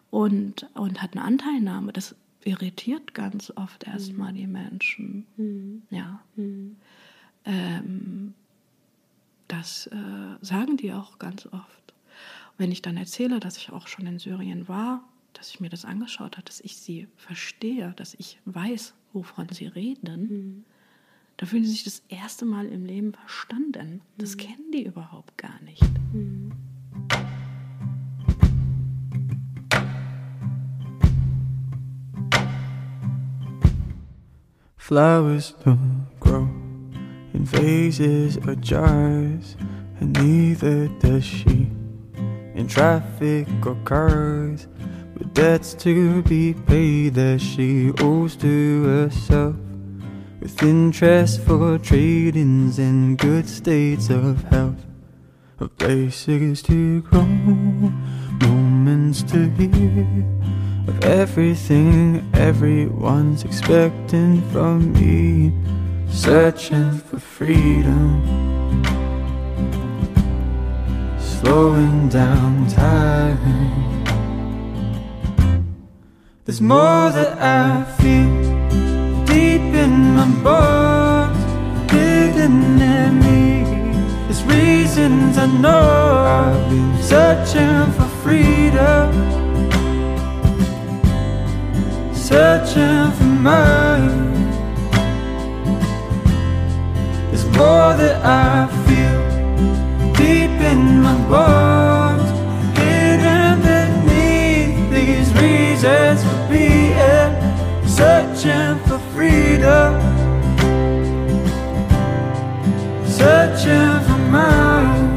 und, und hat eine Anteilnahme. Das irritiert ganz oft erstmal mhm. die Menschen. Mhm. Ja. Mhm. Ähm, das äh, sagen die auch ganz oft. Wenn ich dann erzähle, dass ich auch schon in Syrien war, dass ich mir das angeschaut habe, dass ich sie verstehe, dass ich weiß, wovon sie reden, mhm. Da fühlen sie sich das erste Mal im Leben verstanden. Das kennen die überhaupt gar nicht. Flowers don't grow in vases or jars, and neither does she in traffic or cars. With debts to be paid that she owes to herself, with interest for trade-ins and good states of health, of places to grow, moments to hear of everything everyone's expecting from me, searching for freedom, slowing down time. There's more that I feel deep in my bones, hidden in me. There's reasons I know I've been searching for freedom searching for mine. There's more that I feel in my bones, hidden beneath these reasons for being, searching for freedom, searching for mine.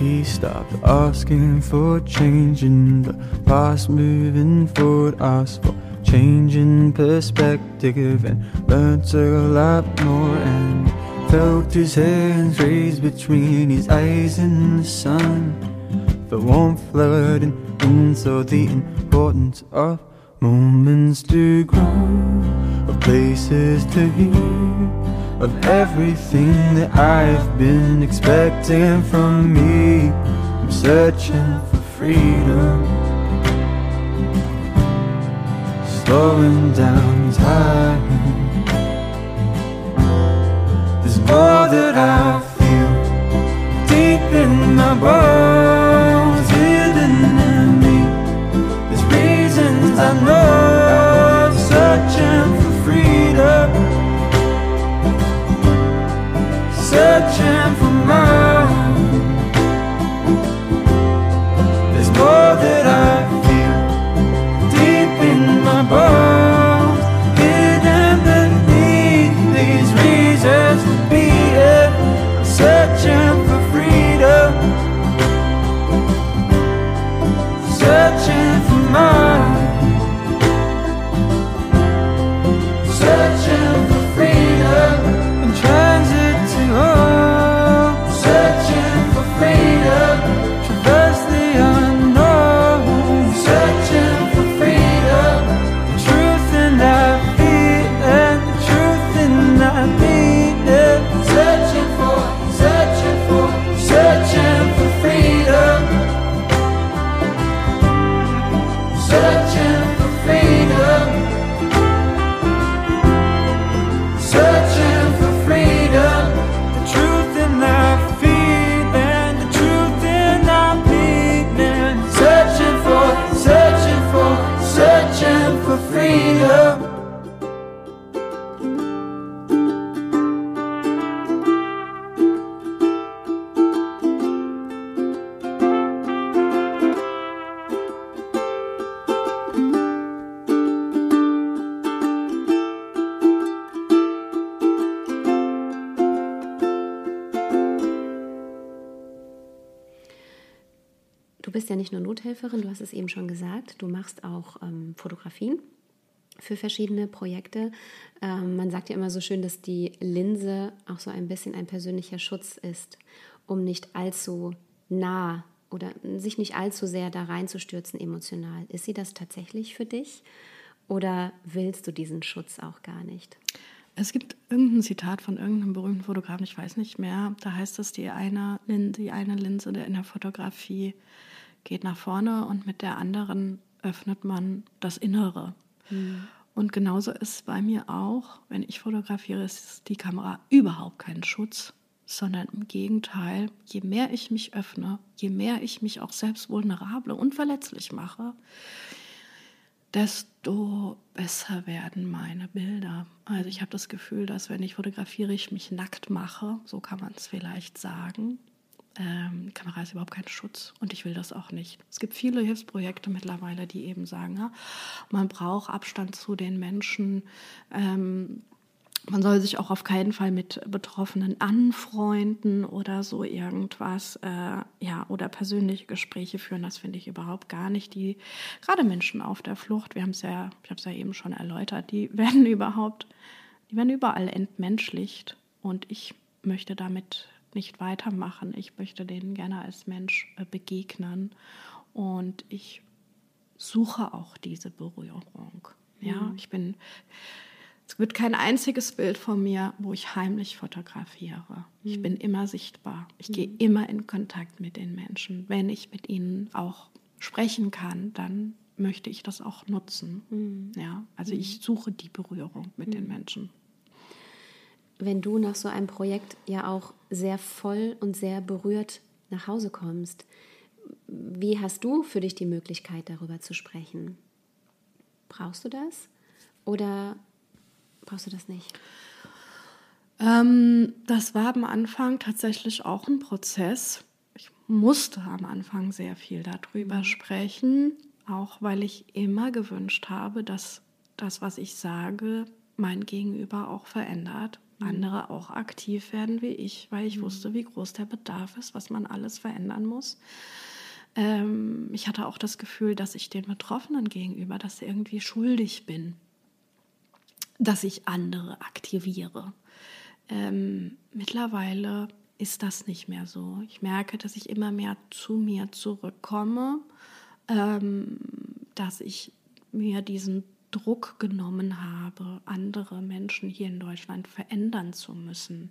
He stopped asking for change in the past, moving forward, asked for changing perspective, and learned a lot more. And felt his hands raised between his eyes in the sun. The warmth flooding in, saw the importance of moments to grow, of places to hear of everything that I've been expecting from me. I'm searching for freedom, slowing down time. There's more that I feel deep in my bones, hidden in me. There's reasons I know searching for freedom searching for mine. There's more that I Nothelferin, du hast es eben schon gesagt, du machst auch ähm, Fotografien für verschiedene Projekte. Ähm, man sagt ja immer so schön, dass die Linse auch so ein bisschen ein persönlicher Schutz ist, um nicht allzu nah oder sich nicht allzu sehr da reinzustürzen emotional. Ist sie das tatsächlich für dich oder willst du diesen Schutz auch gar nicht? Es gibt irgendein Zitat von irgendeinem berühmten Fotografen, ich weiß nicht mehr. Da heißt es, die eine, die eine Linse in der Fotografie geht nach vorne und mit der anderen öffnet man das Innere. Und genauso ist es bei mir auch, wenn ich fotografiere, ist die Kamera überhaupt kein Schutz, sondern im Gegenteil, je mehr ich mich öffne, je mehr ich mich auch selbst vulnerable und verletzlich mache, desto besser werden meine Bilder. Also ich habe das Gefühl, dass wenn ich fotografiere, ich mich nackt mache, so kann man es vielleicht sagen. Ähm, Kamera ist überhaupt kein Schutz und ich will das auch nicht. Es gibt viele Hilfsprojekte mittlerweile, die eben sagen, ja, man braucht Abstand zu den Menschen. Ähm, man soll sich auch auf keinen Fall mit Betroffenen anfreunden oder so irgendwas, äh, ja, oder persönliche Gespräche führen. Das finde ich überhaupt gar nicht. Die, gerade Menschen auf der Flucht, wir haben es ja, ich habe es ja eben schon erläutert, die werden überhaupt, die werden überall entmenschlicht. Und ich möchte damit nicht weitermachen. Ich möchte denen gerne als Mensch äh, begegnen. Und ich suche auch diese Berührung. Ja, mhm. ich bin es wird kein einziges Bild von mir, wo ich heimlich fotografiere. Ich mhm. bin immer sichtbar. Ich mhm. gehe immer in Kontakt mit den Menschen. Wenn ich mit ihnen auch sprechen kann, dann möchte ich das auch nutzen. Mhm. Ja, also ich mhm. suche die Berührung mit den mhm. Menschen. Wenn du nach so einem Projekt ja auch sehr voll und sehr berührt nach Hause kommst, wie hast du für dich die Möglichkeit, darüber zu sprechen? Brauchst du das? Oder Brauchst du das nicht? Ähm, das war am Anfang tatsächlich auch ein Prozess. Ich musste am Anfang sehr viel darüber mhm. sprechen, auch weil ich immer gewünscht habe, dass das, was ich sage, mein Gegenüber auch verändert. Mhm. Andere auch aktiv werden wie ich, weil ich mhm. wusste, wie groß der Bedarf ist, was man alles verändern muss. Ähm, ich hatte auch das Gefühl, dass ich den Betroffenen gegenüber das irgendwie schuldig bin dass ich andere aktiviere. Ähm, mittlerweile ist das nicht mehr so. Ich merke, dass ich immer mehr zu mir zurückkomme, ähm, dass ich mir diesen Druck genommen habe, andere Menschen hier in Deutschland verändern zu müssen.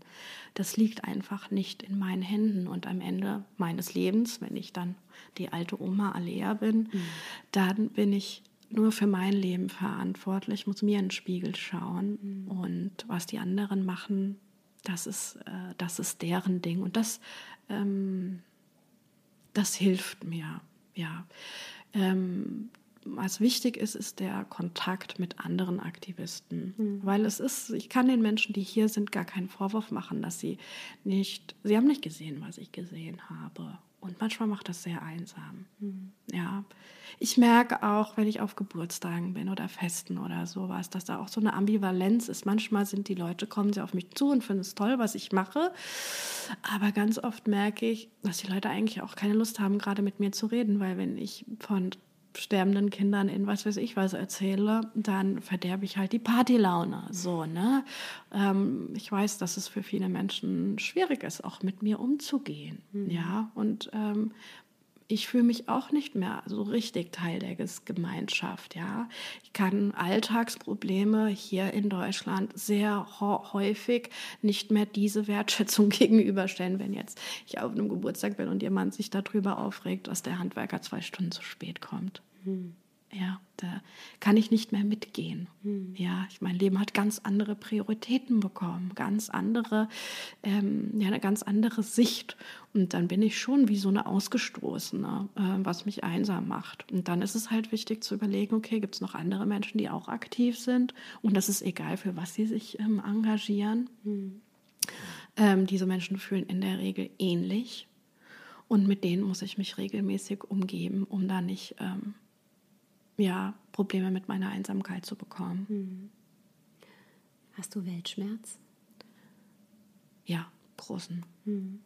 Das liegt einfach nicht in meinen Händen. Und am Ende meines Lebens, wenn ich dann die alte Oma Alea bin, mhm. dann bin ich nur für mein Leben verantwortlich, muss mir in den Spiegel schauen. Mhm. Und was die anderen machen, das ist, äh, das ist deren Ding. Und das, ähm, das hilft mir, ja. Ähm, was wichtig ist, ist der Kontakt mit anderen Aktivisten. Mhm. Weil es ist, ich kann den Menschen, die hier sind, gar keinen Vorwurf machen, dass sie nicht, sie haben nicht gesehen, was ich gesehen habe. Und manchmal macht das sehr einsam. Mhm. Ja. Ich merke auch, wenn ich auf Geburtstagen bin oder Festen oder sowas, dass da auch so eine Ambivalenz ist. Manchmal sind die Leute, kommen sie auf mich zu und finden es toll, was ich mache. Aber ganz oft merke ich, dass die Leute eigentlich auch keine Lust haben, gerade mit mir zu reden, weil wenn ich von sterbenden Kindern in was weiß ich was erzähle, dann verderbe ich halt die Partylaune. So, ne? Ähm, ich weiß, dass es für viele Menschen schwierig ist, auch mit mir umzugehen. Mhm. Ja, und ähm, ich fühle mich auch nicht mehr so richtig Teil der Gemeinschaft. Ja, ich kann Alltagsprobleme hier in Deutschland sehr häufig nicht mehr diese Wertschätzung gegenüberstellen, wenn jetzt ich auf einem Geburtstag bin und jemand sich darüber aufregt, dass der Handwerker zwei Stunden zu spät kommt. Hm. Ja, da kann ich nicht mehr mitgehen. Hm. Ja, ich, mein Leben hat ganz andere Prioritäten bekommen, ganz andere, ähm, ja, eine ganz andere Sicht. Und dann bin ich schon wie so eine Ausgestoßene, äh, was mich einsam macht. Und dann ist es halt wichtig zu überlegen, okay, gibt es noch andere Menschen, die auch aktiv sind? Und das ist egal, für was sie sich ähm, engagieren. Hm. Ähm, diese Menschen fühlen in der Regel ähnlich. Und mit denen muss ich mich regelmäßig umgeben, um da nicht ähm, ja, Probleme mit meiner Einsamkeit zu bekommen. Hm. Hast du Weltschmerz? Ja, großen. Hm.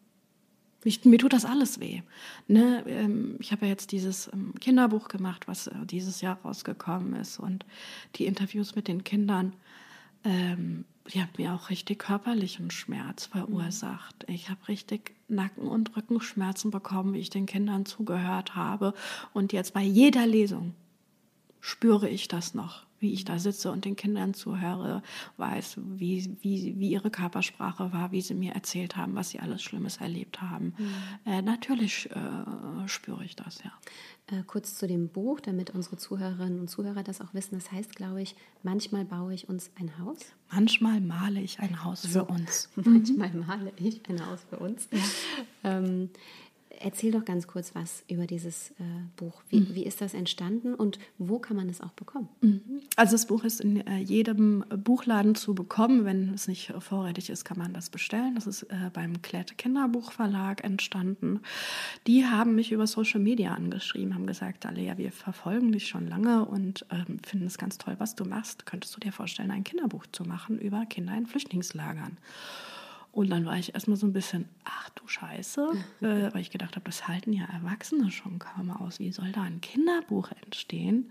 Ich, mir tut das alles weh. Ne? Ähm, ich habe ja jetzt dieses ähm, Kinderbuch gemacht, was äh, dieses Jahr rausgekommen ist und die Interviews mit den Kindern. Ähm, die hat mir auch richtig körperlichen Schmerz verursacht. Ich habe richtig Nacken- und Rückenschmerzen bekommen, wie ich den Kindern zugehört habe. Und jetzt bei jeder Lesung spüre ich das noch, wie ich da sitze und den Kindern zuhöre, weiß, wie, wie, wie ihre Körpersprache war, wie sie mir erzählt haben, was sie alles Schlimmes erlebt haben. Mhm. Äh, natürlich äh, spüre ich das, ja. Äh, kurz zu dem Buch, damit unsere Zuhörerinnen und Zuhörer das auch wissen. Das heißt, glaube ich, manchmal baue ich uns ein Haus. Manchmal male ich ein Haus für uns. manchmal male ich ein Haus für uns. Ja. Ähm, Erzähl doch ganz kurz was über dieses äh, Buch. Wie, mhm. wie ist das entstanden und wo kann man es auch bekommen? Mhm. Also das Buch ist in äh, jedem Buchladen zu bekommen. Wenn es nicht vorrätig ist, kann man das bestellen. Das ist äh, beim Klett Kinderbuchverlag entstanden. Die haben mich über Social Media angeschrieben, haben gesagt, Alea, wir verfolgen dich schon lange und ähm, finden es ganz toll, was du machst. Könntest du dir vorstellen, ein Kinderbuch zu machen über Kinder in Flüchtlingslagern? Und dann war ich erstmal so ein bisschen, ach du Scheiße, äh, weil ich gedacht habe, das halten ja Erwachsene schon kaum aus. Wie soll da ein Kinderbuch entstehen?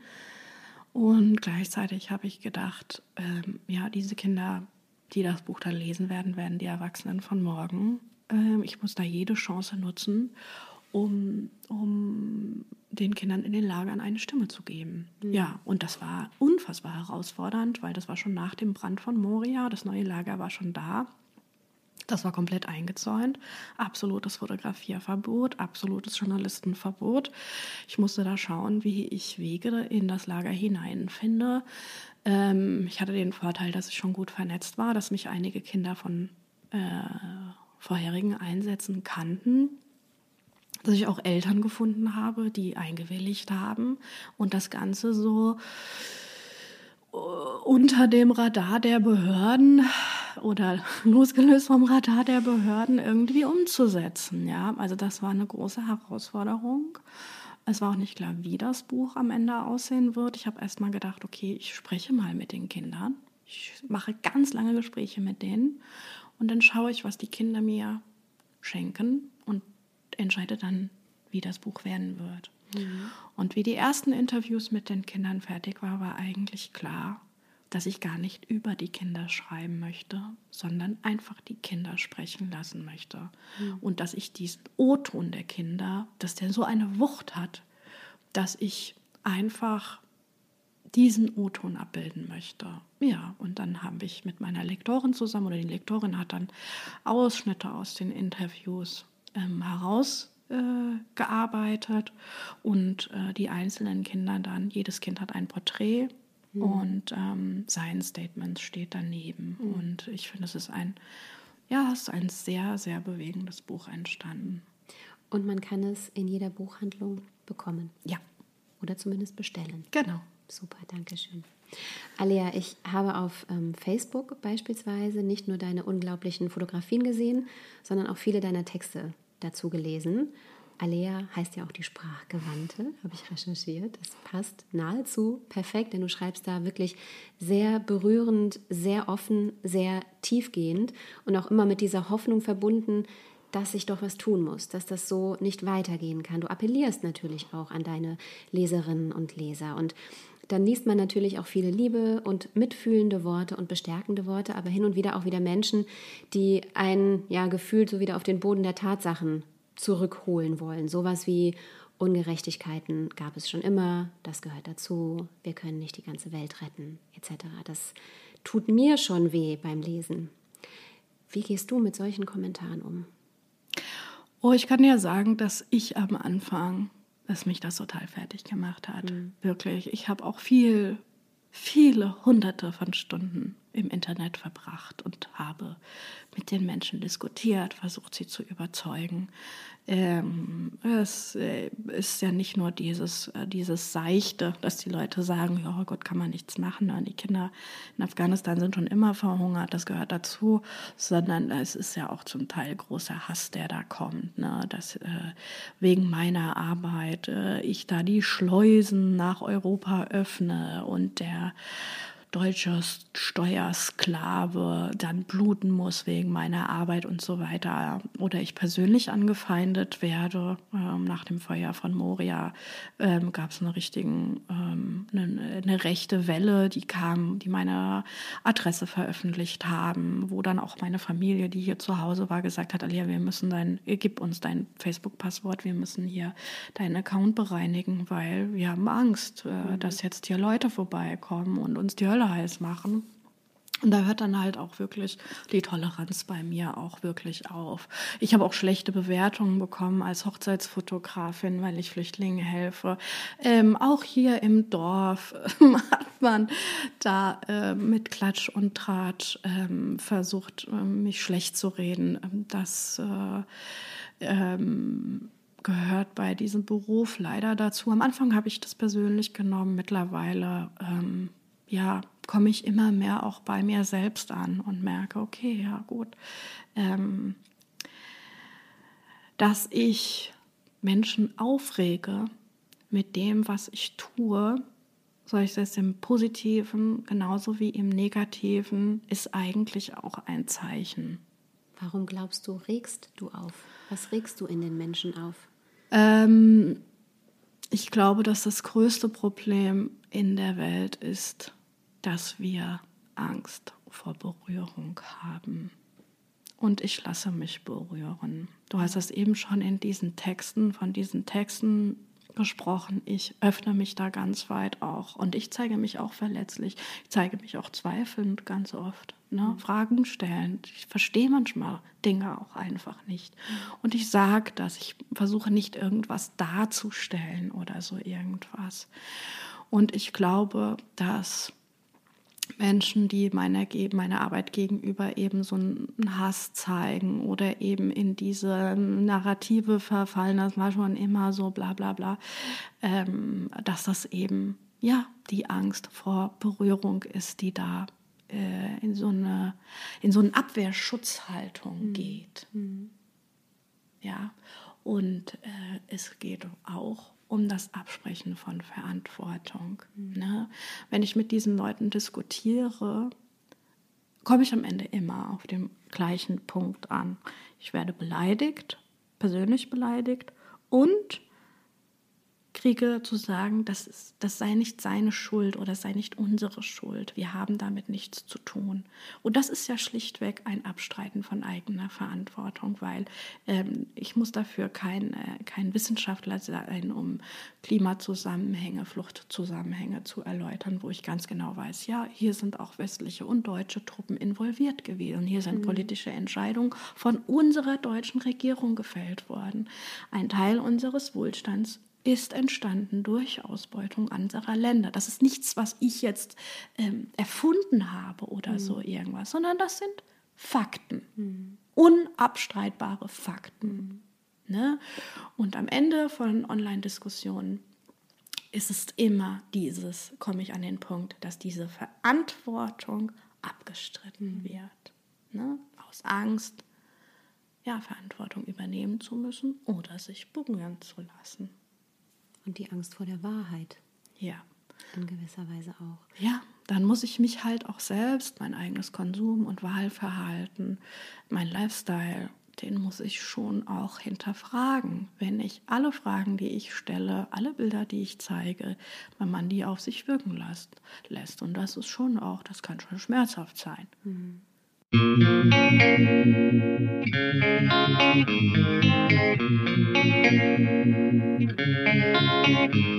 Und gleichzeitig habe ich gedacht, ähm, ja, diese Kinder, die das Buch dann lesen werden, werden die Erwachsenen von morgen. Ähm, ich muss da jede Chance nutzen, um, um den Kindern in den Lagern eine Stimme zu geben. Mhm. Ja, und das war unfassbar herausfordernd, weil das war schon nach dem Brand von Moria. Das neue Lager war schon da. Das war komplett eingezäunt. Absolutes Fotografierverbot, absolutes Journalistenverbot. Ich musste da schauen, wie ich Wege in das Lager hineinfinde. Ähm, ich hatte den Vorteil, dass ich schon gut vernetzt war, dass mich einige Kinder von äh, vorherigen Einsätzen kannten dass ich auch Eltern gefunden habe, die eingewilligt haben und das Ganze so unter dem Radar der Behörden oder losgelöst vom Radar der Behörden irgendwie umzusetzen. Ja, also das war eine große Herausforderung. Es war auch nicht klar, wie das Buch am Ende aussehen wird. Ich habe erst mal gedacht, okay, ich spreche mal mit den Kindern. Ich mache ganz lange Gespräche mit denen und dann schaue ich, was die Kinder mir schenken und entscheide dann, wie das Buch werden wird. Mhm. Und wie die ersten Interviews mit den Kindern fertig war, war eigentlich klar, dass ich gar nicht über die Kinder schreiben möchte, sondern einfach die Kinder sprechen lassen möchte. Mhm. Und dass ich diesen O-Ton der Kinder, dass der so eine Wucht hat, dass ich einfach diesen O-Ton abbilden möchte. Ja, und dann habe ich mit meiner Lektorin zusammen, oder die Lektorin hat dann Ausschnitte aus den Interviews ähm, herausgearbeitet äh, und äh, die einzelnen Kinder dann, jedes Kind hat ein Porträt Mhm. Und ähm, sein Statement steht daneben. Mhm. Und ich finde, es ist ein, ja, es ist ein sehr, sehr bewegendes Buch entstanden. Und man kann es in jeder Buchhandlung bekommen. Ja. Oder zumindest bestellen. Genau. Super, danke schön. Alia, ich habe auf ähm, Facebook beispielsweise nicht nur deine unglaublichen Fotografien gesehen, sondern auch viele deiner Texte dazu gelesen. Alea heißt ja auch die Sprachgewandte, habe ich recherchiert. Das passt nahezu perfekt, denn du schreibst da wirklich sehr berührend, sehr offen, sehr tiefgehend und auch immer mit dieser Hoffnung verbunden, dass sich doch was tun muss, dass das so nicht weitergehen kann. Du appellierst natürlich auch an deine Leserinnen und Leser und dann liest man natürlich auch viele Liebe und mitfühlende Worte und bestärkende Worte, aber hin und wieder auch wieder Menschen, die einen ja gefühlt so wieder auf den Boden der Tatsachen zurückholen wollen. Sowas wie Ungerechtigkeiten gab es schon immer, das gehört dazu, wir können nicht die ganze Welt retten, etc. Das tut mir schon weh beim Lesen. Wie gehst du mit solchen Kommentaren um? Oh, ich kann dir sagen, dass ich am Anfang, dass mich das total fertig gemacht hat. Mhm. Wirklich. Ich habe auch viel, viele hunderte von Stunden im Internet verbracht und habe mit den Menschen diskutiert, versucht sie zu überzeugen. Ähm, es äh, ist ja nicht nur dieses, äh, dieses Seichte, dass die Leute sagen, ja oh Gott, kann man nichts machen. Die Kinder in Afghanistan sind schon immer verhungert, das gehört dazu, sondern es ist ja auch zum Teil großer Hass, der da kommt, ne? dass äh, wegen meiner Arbeit äh, ich da die Schleusen nach Europa öffne und der deutscher Steuersklave dann bluten muss wegen meiner Arbeit und so weiter. Oder ich persönlich angefeindet werde. Ähm, nach dem Feuer von Moria ähm, gab es eine richtigen, ähm, eine, eine, rechte Welle, die kam, die meine Adresse veröffentlicht haben, wo dann auch meine Familie, die hier zu Hause war, gesagt hat, Alia, wir müssen dein, gib uns dein Facebook-Passwort, wir müssen hier deinen Account bereinigen, weil wir haben Angst, äh, mhm. dass jetzt hier Leute vorbeikommen und uns die Hölle Hölle heiß machen. Und da hört dann halt auch wirklich die Toleranz bei mir auch wirklich auf. Ich habe auch schlechte Bewertungen bekommen als Hochzeitsfotografin, weil ich Flüchtlingen helfe. Ähm, auch hier im Dorf hat man da äh, mit Klatsch und Tratsch ähm, versucht, äh, mich schlecht zu reden. Das äh, ähm, gehört bei diesem Beruf leider dazu. Am Anfang habe ich das persönlich genommen, mittlerweile ähm, ja, komme ich immer mehr auch bei mir selbst an und merke, okay, ja gut, ähm, dass ich Menschen aufrege mit dem, was ich tue, sei es im Positiven genauso wie im Negativen, ist eigentlich auch ein Zeichen. Warum glaubst du, regst du auf? Was regst du in den Menschen auf? Ähm, ich glaube, dass das größte Problem in der Welt ist, dass wir Angst vor Berührung haben. Und ich lasse mich berühren. Du hast das eben schon in diesen Texten, von diesen Texten gesprochen. Ich öffne mich da ganz weit auch. Und ich zeige mich auch verletzlich. Ich zeige mich auch zweifelnd ganz oft. Ne? Mhm. Fragen stellen. Ich verstehe manchmal Dinge auch einfach nicht. Und ich sage das. Ich versuche nicht irgendwas darzustellen oder so irgendwas. Und ich glaube, dass Menschen, die meiner, meiner Arbeit gegenüber eben so einen Hass zeigen oder eben in diese Narrative verfallen, das war schon immer so bla bla bla, ähm, dass das eben ja die Angst vor Berührung ist, die da äh, in so eine in so eine Abwehrschutzhaltung mhm. geht. Mhm. Ja, und äh, es geht auch um das Absprechen von Verantwortung. Mhm. Ne? Wenn ich mit diesen Leuten diskutiere, komme ich am Ende immer auf dem gleichen Punkt an. Ich werde beleidigt, persönlich beleidigt und kriege zu sagen, das, ist, das sei nicht seine Schuld oder sei nicht unsere Schuld. Wir haben damit nichts zu tun. Und das ist ja schlichtweg ein Abstreiten von eigener Verantwortung, weil ähm, ich muss dafür kein, äh, kein Wissenschaftler sein, um Klimazusammenhänge, Fluchtzusammenhänge zu erläutern, wo ich ganz genau weiß, ja, hier sind auch westliche und deutsche Truppen involviert gewesen. Hier sind mhm. politische Entscheidungen von unserer deutschen Regierung gefällt worden. Ein Teil unseres Wohlstands ist entstanden durch Ausbeutung anderer Länder. Das ist nichts, was ich jetzt ähm, erfunden habe oder mhm. so irgendwas, sondern das sind Fakten, mhm. unabstreitbare Fakten. Mhm. Ne? Und am Ende von Online-Diskussionen ist es immer dieses, komme ich an den Punkt, dass diese Verantwortung abgestritten mhm. wird. Ne? Aus Angst, ja, Verantwortung übernehmen zu müssen oder sich berühren zu lassen. Und die Angst vor der Wahrheit. Ja. In gewisser Weise auch. Ja, dann muss ich mich halt auch selbst, mein eigenes Konsum- und Wahlverhalten, mein Lifestyle, den muss ich schon auch hinterfragen. Wenn ich alle Fragen, die ich stelle, alle Bilder, die ich zeige, wenn man die auf sich wirken lässt. lässt. Und das ist schon auch, das kann schon schmerzhaft sein. Mhm. Hast du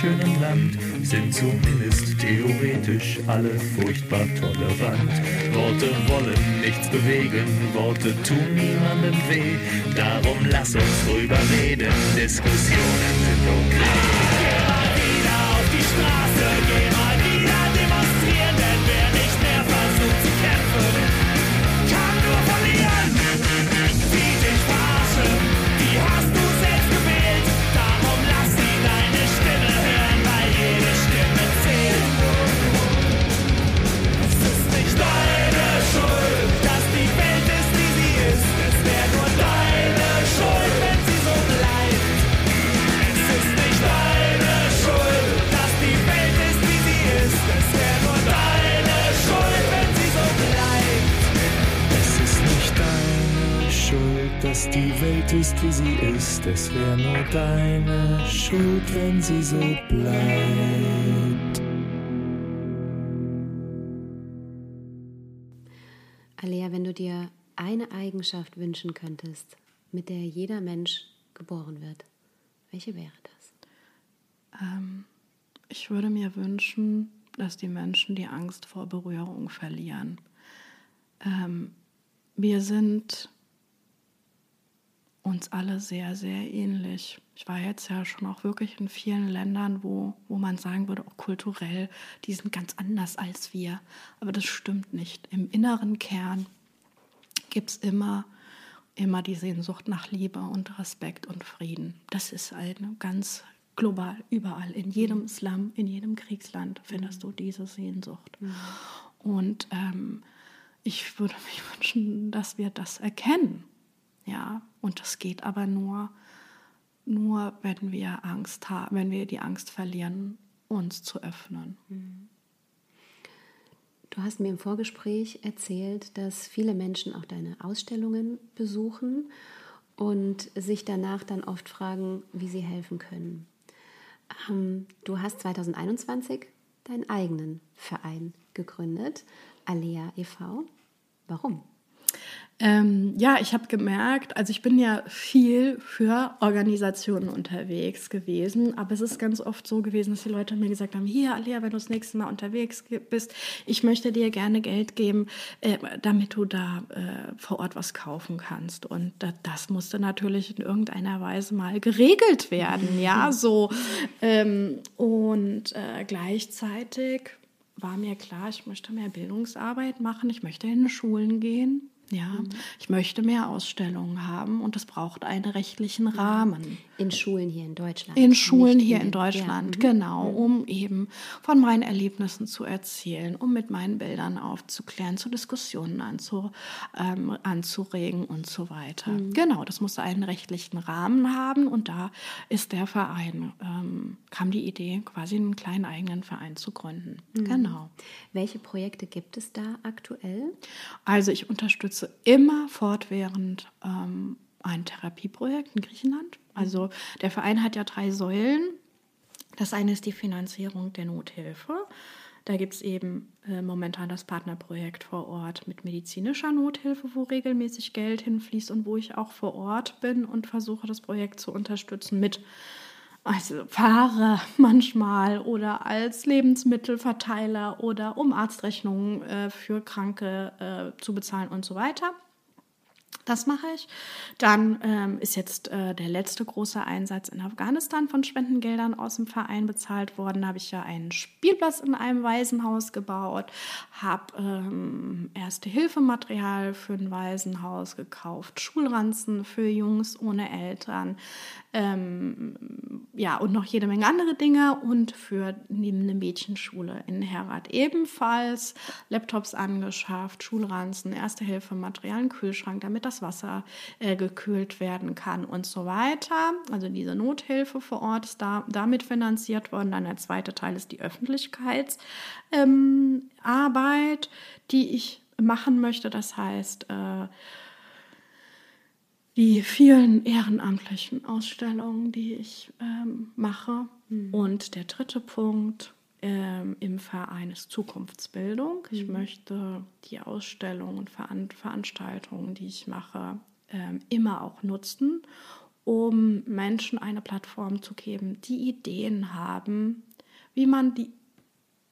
schönen Land sind zumindest theoretisch alle furchtbar tolerant. Worte wollen nichts bewegen, Worte tun niemandem weh, darum lass uns drüber reden, Diskussionen sind okay. Die Welt ist, wie sie ist. Es wäre nur deine Schuld, wenn sie so bleibt. Alea, wenn du dir eine Eigenschaft wünschen könntest, mit der jeder Mensch geboren wird, welche wäre das? Ähm, ich würde mir wünschen, dass die Menschen die Angst vor Berührung verlieren. Ähm, wir sind uns alle sehr, sehr ähnlich. Ich war jetzt ja schon auch wirklich in vielen Ländern, wo, wo man sagen würde, auch kulturell, die sind ganz anders als wir. Aber das stimmt nicht. Im inneren Kern gibt es immer, immer die Sehnsucht nach Liebe und Respekt und Frieden. Das ist eine ganz global, überall. In jedem Slum, in jedem Kriegsland findest du diese Sehnsucht. Und ähm, ich würde mich wünschen, dass wir das erkennen. Ja, und das geht aber nur, nur wenn wir Angst haben, wenn wir die Angst verlieren, uns zu öffnen. Du hast mir im Vorgespräch erzählt, dass viele Menschen auch deine Ausstellungen besuchen und sich danach dann oft fragen, wie sie helfen können. Ähm, du hast 2021 deinen eigenen Verein gegründet, Alea e.V. Warum? Ähm, ja, ich habe gemerkt, also ich bin ja viel für Organisationen unterwegs gewesen, aber es ist ganz oft so gewesen, dass die Leute mir gesagt haben, hier, Alia, wenn du das nächste Mal unterwegs bist, ich möchte dir gerne Geld geben, äh, damit du da äh, vor Ort was kaufen kannst. Und da, das musste natürlich in irgendeiner Weise mal geregelt werden, ja, so. Ähm, und äh, gleichzeitig war mir klar, ich möchte mehr Bildungsarbeit machen, ich möchte in Schulen gehen. Ja, ich möchte mehr Ausstellungen haben und es braucht einen rechtlichen Rahmen. In Schulen hier in Deutschland. In Schulen Nicht hier in Deutschland, Ja, mhm. genau, um eben von meinen Erlebnissen zu erzählen, um mit meinen Bildern aufzuklären, zu Diskussionen anzu, ähm, anzuregen und so weiter. Mhm. Genau, das musste einen rechtlichen Rahmen haben und da ist der Verein, ähm, kam die Idee, quasi einen kleinen eigenen Verein zu gründen. Mhm. Genau. Welche Projekte gibt es da aktuell? Also ich unterstütze immer fortwährend ähm, ein Therapieprojekt in Griechenland. Also der Verein hat ja drei Säulen. Das eine ist die Finanzierung der Nothilfe. Da gibt es eben äh, momentan das Partnerprojekt vor Ort mit medizinischer Nothilfe, wo regelmäßig Geld hinfließt und wo ich auch vor Ort bin und versuche, das Projekt zu unterstützen mit also fahre manchmal oder als Lebensmittelverteiler oder um Arztrechnungen äh, für Kranke äh, zu bezahlen und so weiter. Das mache ich. Dann ähm, ist jetzt äh, der letzte große Einsatz in Afghanistan von Spendengeldern aus dem Verein bezahlt worden. Da habe ich ja einen Spielplatz in einem Waisenhaus gebaut, habe ähm, Erste-Hilfematerial für ein Waisenhaus gekauft, Schulranzen für Jungs ohne Eltern, ähm, ja, und noch jede Menge andere Dinge und für neben eine Mädchenschule in Herat ebenfalls Laptops angeschafft, Schulranzen, Erste-Hilfe-Material, Kühlschrank, damit das Wasser äh, gekühlt werden kann und so weiter. Also diese Nothilfe vor Ort ist da, damit finanziert worden. Dann der zweite Teil ist die Öffentlichkeitsarbeit, ähm, die ich machen möchte. Das heißt, äh, die vielen ehrenamtlichen Ausstellungen, die ich ähm, mache. Und der dritte Punkt ähm, im Verein ist Zukunftsbildung. Ich möchte die Ausstellungen und Veran Veranstaltungen, die ich mache, ähm, immer auch nutzen, um Menschen eine Plattform zu geben, die Ideen haben, wie man die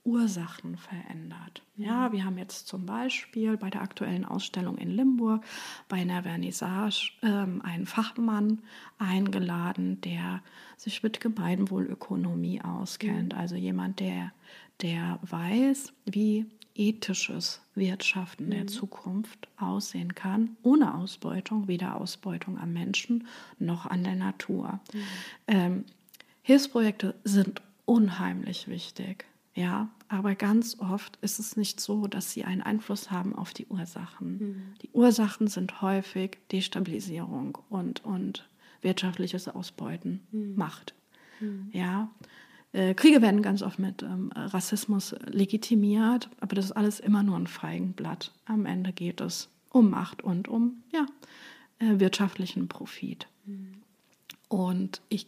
Ursachen verändert. Ja, wir haben jetzt zum Beispiel bei der aktuellen Ausstellung in Limburg bei einer Vernissage ähm, einen Fachmann eingeladen, der sich mit Gemeinwohlökonomie auskennt. Also jemand, der, der weiß, wie ethisches Wirtschaften mhm. der Zukunft aussehen kann, ohne Ausbeutung, weder Ausbeutung am Menschen noch an der Natur. Mhm. Ähm, Hilfsprojekte sind unheimlich wichtig. Ja, aber ganz oft ist es nicht so, dass sie einen Einfluss haben auf die Ursachen. Mhm. Die Ursachen sind häufig Destabilisierung und, und wirtschaftliches Ausbeuten, mhm. Macht. Mhm. Ja, äh, Kriege werden ganz oft mit ähm, Rassismus legitimiert, aber das ist alles immer nur ein Feigenblatt. Am Ende geht es um Macht und um ja, äh, wirtschaftlichen Profit. Mhm. Und ich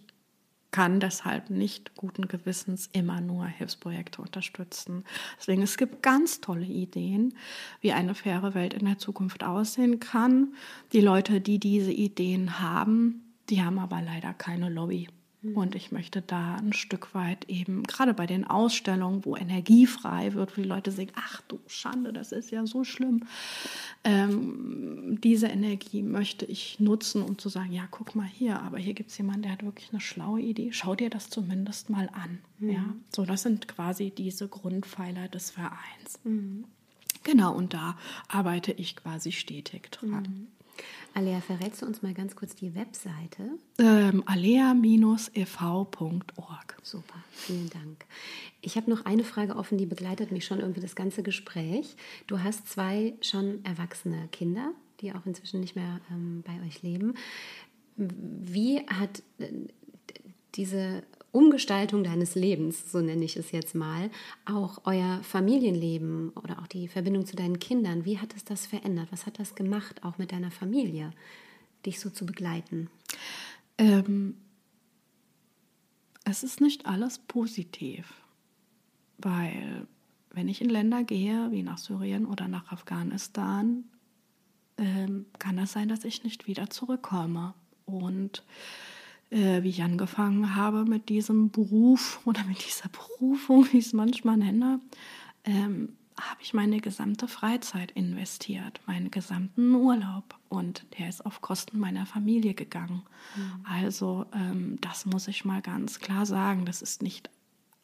kann deshalb nicht guten Gewissens immer nur Hilfsprojekte unterstützen. Deswegen es gibt ganz tolle Ideen, wie eine faire Welt in der Zukunft aussehen kann. Die Leute, die diese Ideen haben, die haben aber leider keine Lobby. Mhm. Und ich möchte da ein Stück weit eben, gerade bei den Ausstellungen, wo Energie frei wird, wo die Leute sagen, ach du Schande, das ist ja so schlimm. Ähm, diese Energie möchte ich nutzen, um zu sagen, ja, guck mal hier, aber hier gibt es jemanden, der hat wirklich eine schlaue Idee. Schau dir das zumindest mal an. Mhm. Ja? So, das sind quasi diese Grundpfeiler des Vereins. Mhm. Genau, und da arbeite ich quasi stetig dran. Mhm. Alea, verrätst du uns mal ganz kurz die Webseite? Ähm, alea-ev.org. Super, vielen Dank. Ich habe noch eine Frage offen, die begleitet mich schon irgendwie das ganze Gespräch. Du hast zwei schon erwachsene Kinder, die auch inzwischen nicht mehr ähm, bei euch leben. Wie hat äh, diese Umgestaltung deines Lebens, so nenne ich es jetzt mal, auch euer Familienleben oder auch die Verbindung zu deinen Kindern, wie hat es das verändert? Was hat das gemacht, auch mit deiner Familie, dich so zu begleiten? Ähm, es ist nicht alles positiv, weil wenn ich in Länder gehe, wie nach Syrien oder nach Afghanistan, ähm, kann es das sein, dass ich nicht wieder zurückkomme. Und äh, wie ich angefangen habe mit diesem Beruf oder mit dieser Berufung, wie ich es manchmal nenne, ähm, habe ich meine gesamte Freizeit investiert, meinen gesamten Urlaub und der ist auf Kosten meiner Familie gegangen. Mhm. Also ähm, das muss ich mal ganz klar sagen, das ist nicht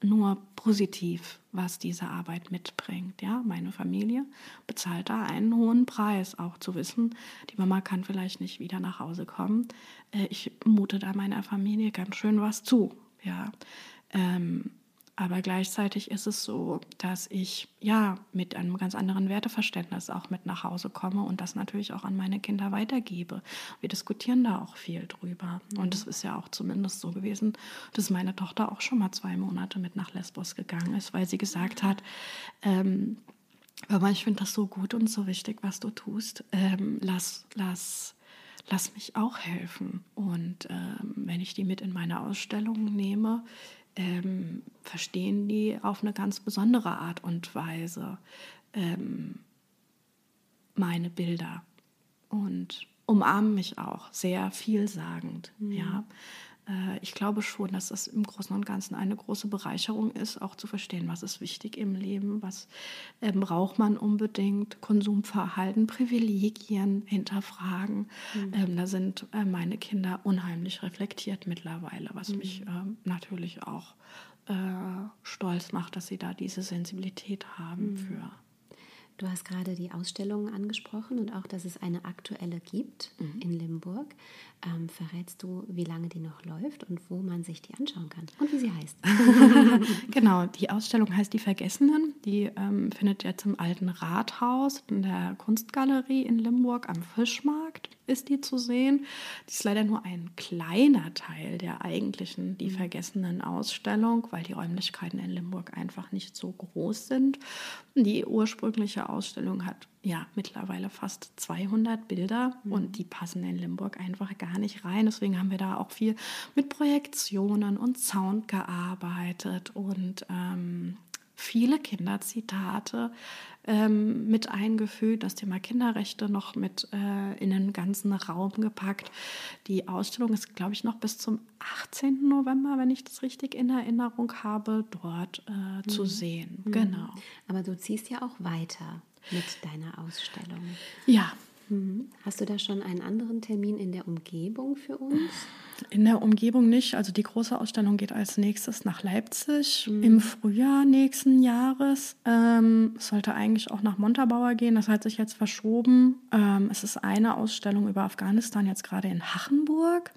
nur positiv, was diese Arbeit mitbringt. Ja, meine Familie bezahlt da einen hohen Preis, auch zu wissen, die Mama kann vielleicht nicht wieder nach Hause kommen. Äh, ich mute da meiner Familie ganz schön was zu. Ja, ähm, aber gleichzeitig ist es so, dass ich ja mit einem ganz anderen Werteverständnis auch mit nach Hause komme und das natürlich auch an meine Kinder weitergebe. Wir diskutieren da auch viel drüber. Und es ist ja auch zumindest so gewesen, dass meine Tochter auch schon mal zwei Monate mit nach Lesbos gegangen ist, weil sie gesagt hat, ähm, aber ich finde das so gut und so wichtig, was du tust. Ähm, lass, lass, lass mich auch helfen. Und ähm, wenn ich die mit in meine Ausstellung nehme, ähm, verstehen die auf eine ganz besondere Art und Weise ähm, meine Bilder und umarmen mich auch sehr vielsagend. Mhm. Ja. Äh, ich glaube schon, dass das im Großen und Ganzen eine große Bereicherung ist, auch zu verstehen, was ist wichtig im Leben, was äh, braucht man unbedingt, Konsumverhalten, Privilegien hinterfragen. Mhm. Ähm, da sind äh, meine Kinder unheimlich reflektiert mittlerweile, was mhm. mich äh, natürlich auch äh, stolz macht, dass sie da diese Sensibilität haben mhm. für Du hast gerade die Ausstellungen angesprochen und auch, dass es eine aktuelle gibt mhm. in Limburg. Ähm, verrätst du, wie lange die noch läuft und wo man sich die anschauen kann und wie sie heißt? genau, die Ausstellung heißt Die Vergessenen. Die ähm, findet jetzt im alten Rathaus in der Kunstgalerie in Limburg am Fischmarkt ist die zu sehen. Die ist leider nur ein kleiner Teil der eigentlichen Die mhm. Vergessenen Ausstellung, weil die Räumlichkeiten in Limburg einfach nicht so groß sind. Die ursprüngliche Ausstellung hat ja mittlerweile fast 200 Bilder mhm. und die passen in Limburg einfach gar nicht rein. Deswegen haben wir da auch viel mit Projektionen und Sound gearbeitet und ähm, viele Kinderzitate ähm, mit eingefügt, das Thema Kinderrechte noch mit äh, in den ganzen Raum gepackt. Die Ausstellung ist, glaube ich, noch bis zum 18. November, wenn ich das richtig in Erinnerung habe, dort äh, zu sehen. Genau. Aber du ziehst ja auch weiter mit deiner Ausstellung. Ja, Mhm. Hast du da schon einen anderen Termin in der Umgebung für uns? In der Umgebung nicht. Also die große Ausstellung geht als nächstes nach Leipzig im Frühjahr nächsten Jahres. Ähm, sollte eigentlich auch nach Montabaur gehen. Das hat sich jetzt verschoben. Ähm, es ist eine Ausstellung über Afghanistan jetzt gerade in Hachenburg.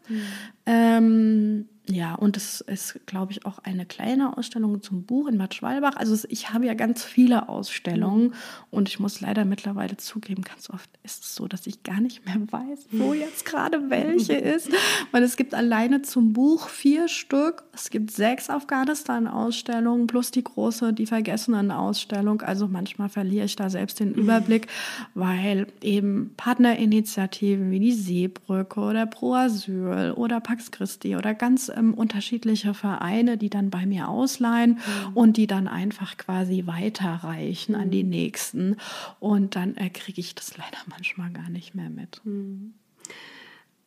Ähm, ja, und es ist, glaube ich, auch eine kleine Ausstellung zum Buch in Bad Schwalbach. Also ich habe ja ganz viele Ausstellungen und ich muss leider mittlerweile zugeben, ganz oft ist es so, dass ich gar nicht mehr weiß, wo jetzt gerade welche ist. Weil es gibt alleine zum Buch vier Stück. Es gibt sechs Afghanistan-Ausstellungen plus die große, die Vergessenen-Ausstellung. Also manchmal verliere ich da selbst den Überblick, weil eben Partnerinitiativen wie die Seebrücke oder Pro Asyl oder Pax Christi oder ganz ähm, unterschiedliche Vereine, die dann bei mir ausleihen und die dann einfach quasi weiterreichen an die nächsten. Und dann äh, kriege ich das leider manchmal gar nicht mehr mit.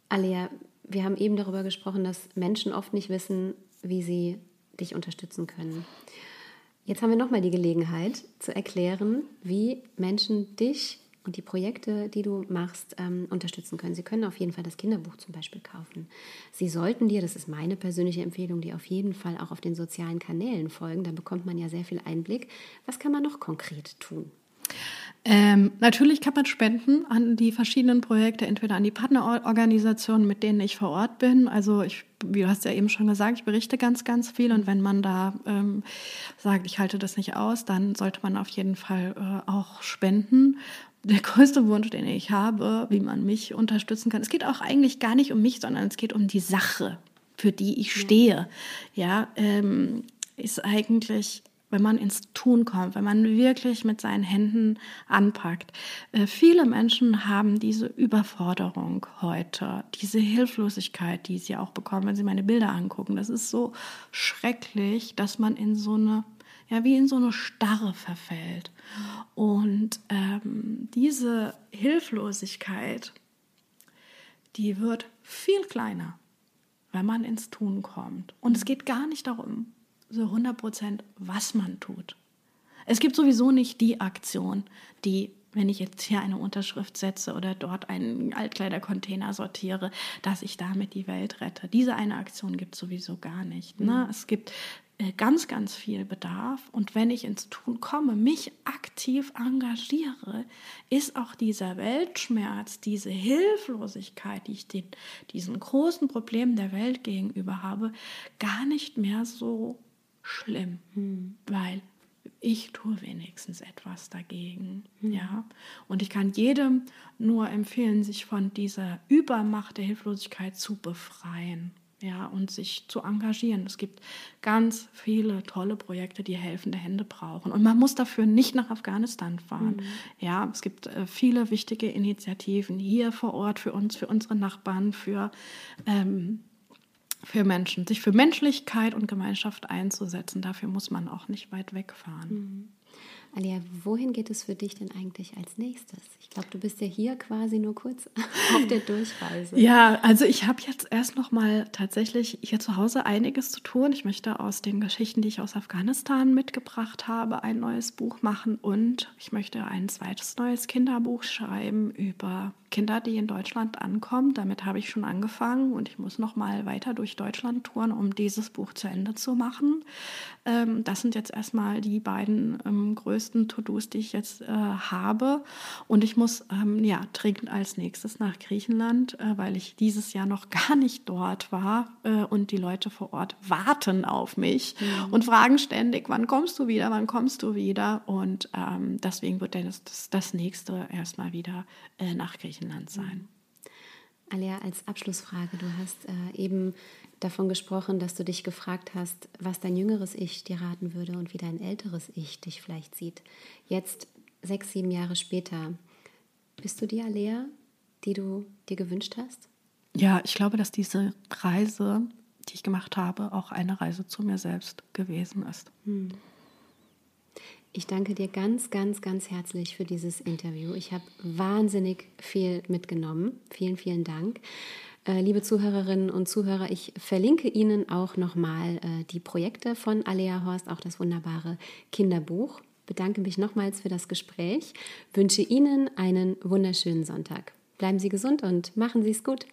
Alia, wir haben eben darüber gesprochen, dass Menschen oft nicht wissen, wie sie dich unterstützen können. Jetzt haben wir nochmal die Gelegenheit zu erklären, wie Menschen dich und die Projekte, die du machst, ähm, unterstützen können. Sie können auf jeden Fall das Kinderbuch zum Beispiel kaufen. Sie sollten dir, das ist meine persönliche Empfehlung, die auf jeden Fall auch auf den sozialen Kanälen folgen. Da bekommt man ja sehr viel Einblick. Was kann man noch konkret tun? Ähm, natürlich kann man spenden an die verschiedenen Projekte, entweder an die Partnerorganisationen, mit denen ich vor Ort bin. Also ich, wie du hast ja eben schon gesagt, ich berichte ganz, ganz viel und wenn man da ähm, sagt, ich halte das nicht aus, dann sollte man auf jeden Fall äh, auch spenden. Der größte Wunsch, den ich habe, wie man mich unterstützen kann, es geht auch eigentlich gar nicht um mich, sondern es geht um die Sache, für die ich stehe. Ja, ähm, ist eigentlich wenn man ins Tun kommt, wenn man wirklich mit seinen Händen anpackt. Äh, viele Menschen haben diese Überforderung heute, diese Hilflosigkeit, die sie auch bekommen, wenn sie meine Bilder angucken. Das ist so schrecklich, dass man in so eine, ja, wie in so eine Starre verfällt. Und ähm, diese Hilflosigkeit, die wird viel kleiner, wenn man ins Tun kommt. Und es geht gar nicht darum, so 100 Prozent, was man tut. Es gibt sowieso nicht die Aktion, die, wenn ich jetzt hier eine Unterschrift setze oder dort einen Altkleidercontainer sortiere, dass ich damit die Welt rette. Diese eine Aktion gibt es sowieso gar nicht. Ne? Es gibt ganz, ganz viel Bedarf. Und wenn ich ins Tun komme, mich aktiv engagiere, ist auch dieser Weltschmerz, diese Hilflosigkeit, die ich den, diesen großen Problemen der Welt gegenüber habe, gar nicht mehr so schlimm, weil ich tue wenigstens etwas dagegen. Ja? Und ich kann jedem nur empfehlen, sich von dieser Übermacht der Hilflosigkeit zu befreien. Ja, und sich zu engagieren. Es gibt ganz viele tolle Projekte, die helfende Hände brauchen. Und man muss dafür nicht nach Afghanistan fahren. Ja, es gibt äh, viele wichtige Initiativen hier vor Ort für uns, für unsere Nachbarn, für ähm, für Menschen, sich für Menschlichkeit und Gemeinschaft einzusetzen. Dafür muss man auch nicht weit wegfahren. Alia, wohin geht es für dich denn eigentlich als nächstes? Ich glaube, du bist ja hier quasi nur kurz auf der Durchreise. Ja, also ich habe jetzt erst noch mal tatsächlich hier zu Hause einiges zu tun. Ich möchte aus den Geschichten, die ich aus Afghanistan mitgebracht habe, ein neues Buch machen und ich möchte ein zweites neues Kinderbuch schreiben über Kinder, die in Deutschland ankommen. Damit habe ich schon angefangen und ich muss noch mal weiter durch Deutschland touren, um dieses Buch zu Ende zu machen. Ähm, das sind jetzt erstmal die beiden ähm, größten To-Dos, die ich jetzt äh, habe. Und ich muss ähm, ja dringend als nächstes nach Griechenland, äh, weil ich dieses Jahr noch gar nicht dort war äh, und die Leute vor Ort warten auf mich und fragen ständig, wann kommst du wieder, wann kommst du wieder? Und ähm, deswegen wird dann das, das, das nächste erstmal wieder äh, nach Griechenland sein. Alia, als Abschlussfrage, du hast äh, eben davon gesprochen, dass du dich gefragt hast, was dein jüngeres Ich dir raten würde und wie dein älteres Ich dich vielleicht sieht. Jetzt, sechs, sieben Jahre später, bist du die Alia, die du dir gewünscht hast? Ja, ich glaube, dass diese Reise, die ich gemacht habe, auch eine Reise zu mir selbst gewesen ist. Ich danke dir ganz, ganz, ganz herzlich für dieses Interview. Ich habe wahnsinnig viel mitgenommen. Vielen, vielen Dank. Äh, liebe Zuhörerinnen und Zuhörer, ich verlinke Ihnen auch nochmal äh, die Projekte von Alea Horst, auch das wunderbare Kinderbuch. Bedanke mich nochmals für das Gespräch, wünsche Ihnen einen wunderschönen Sonntag. Bleiben Sie gesund und machen Sie es gut.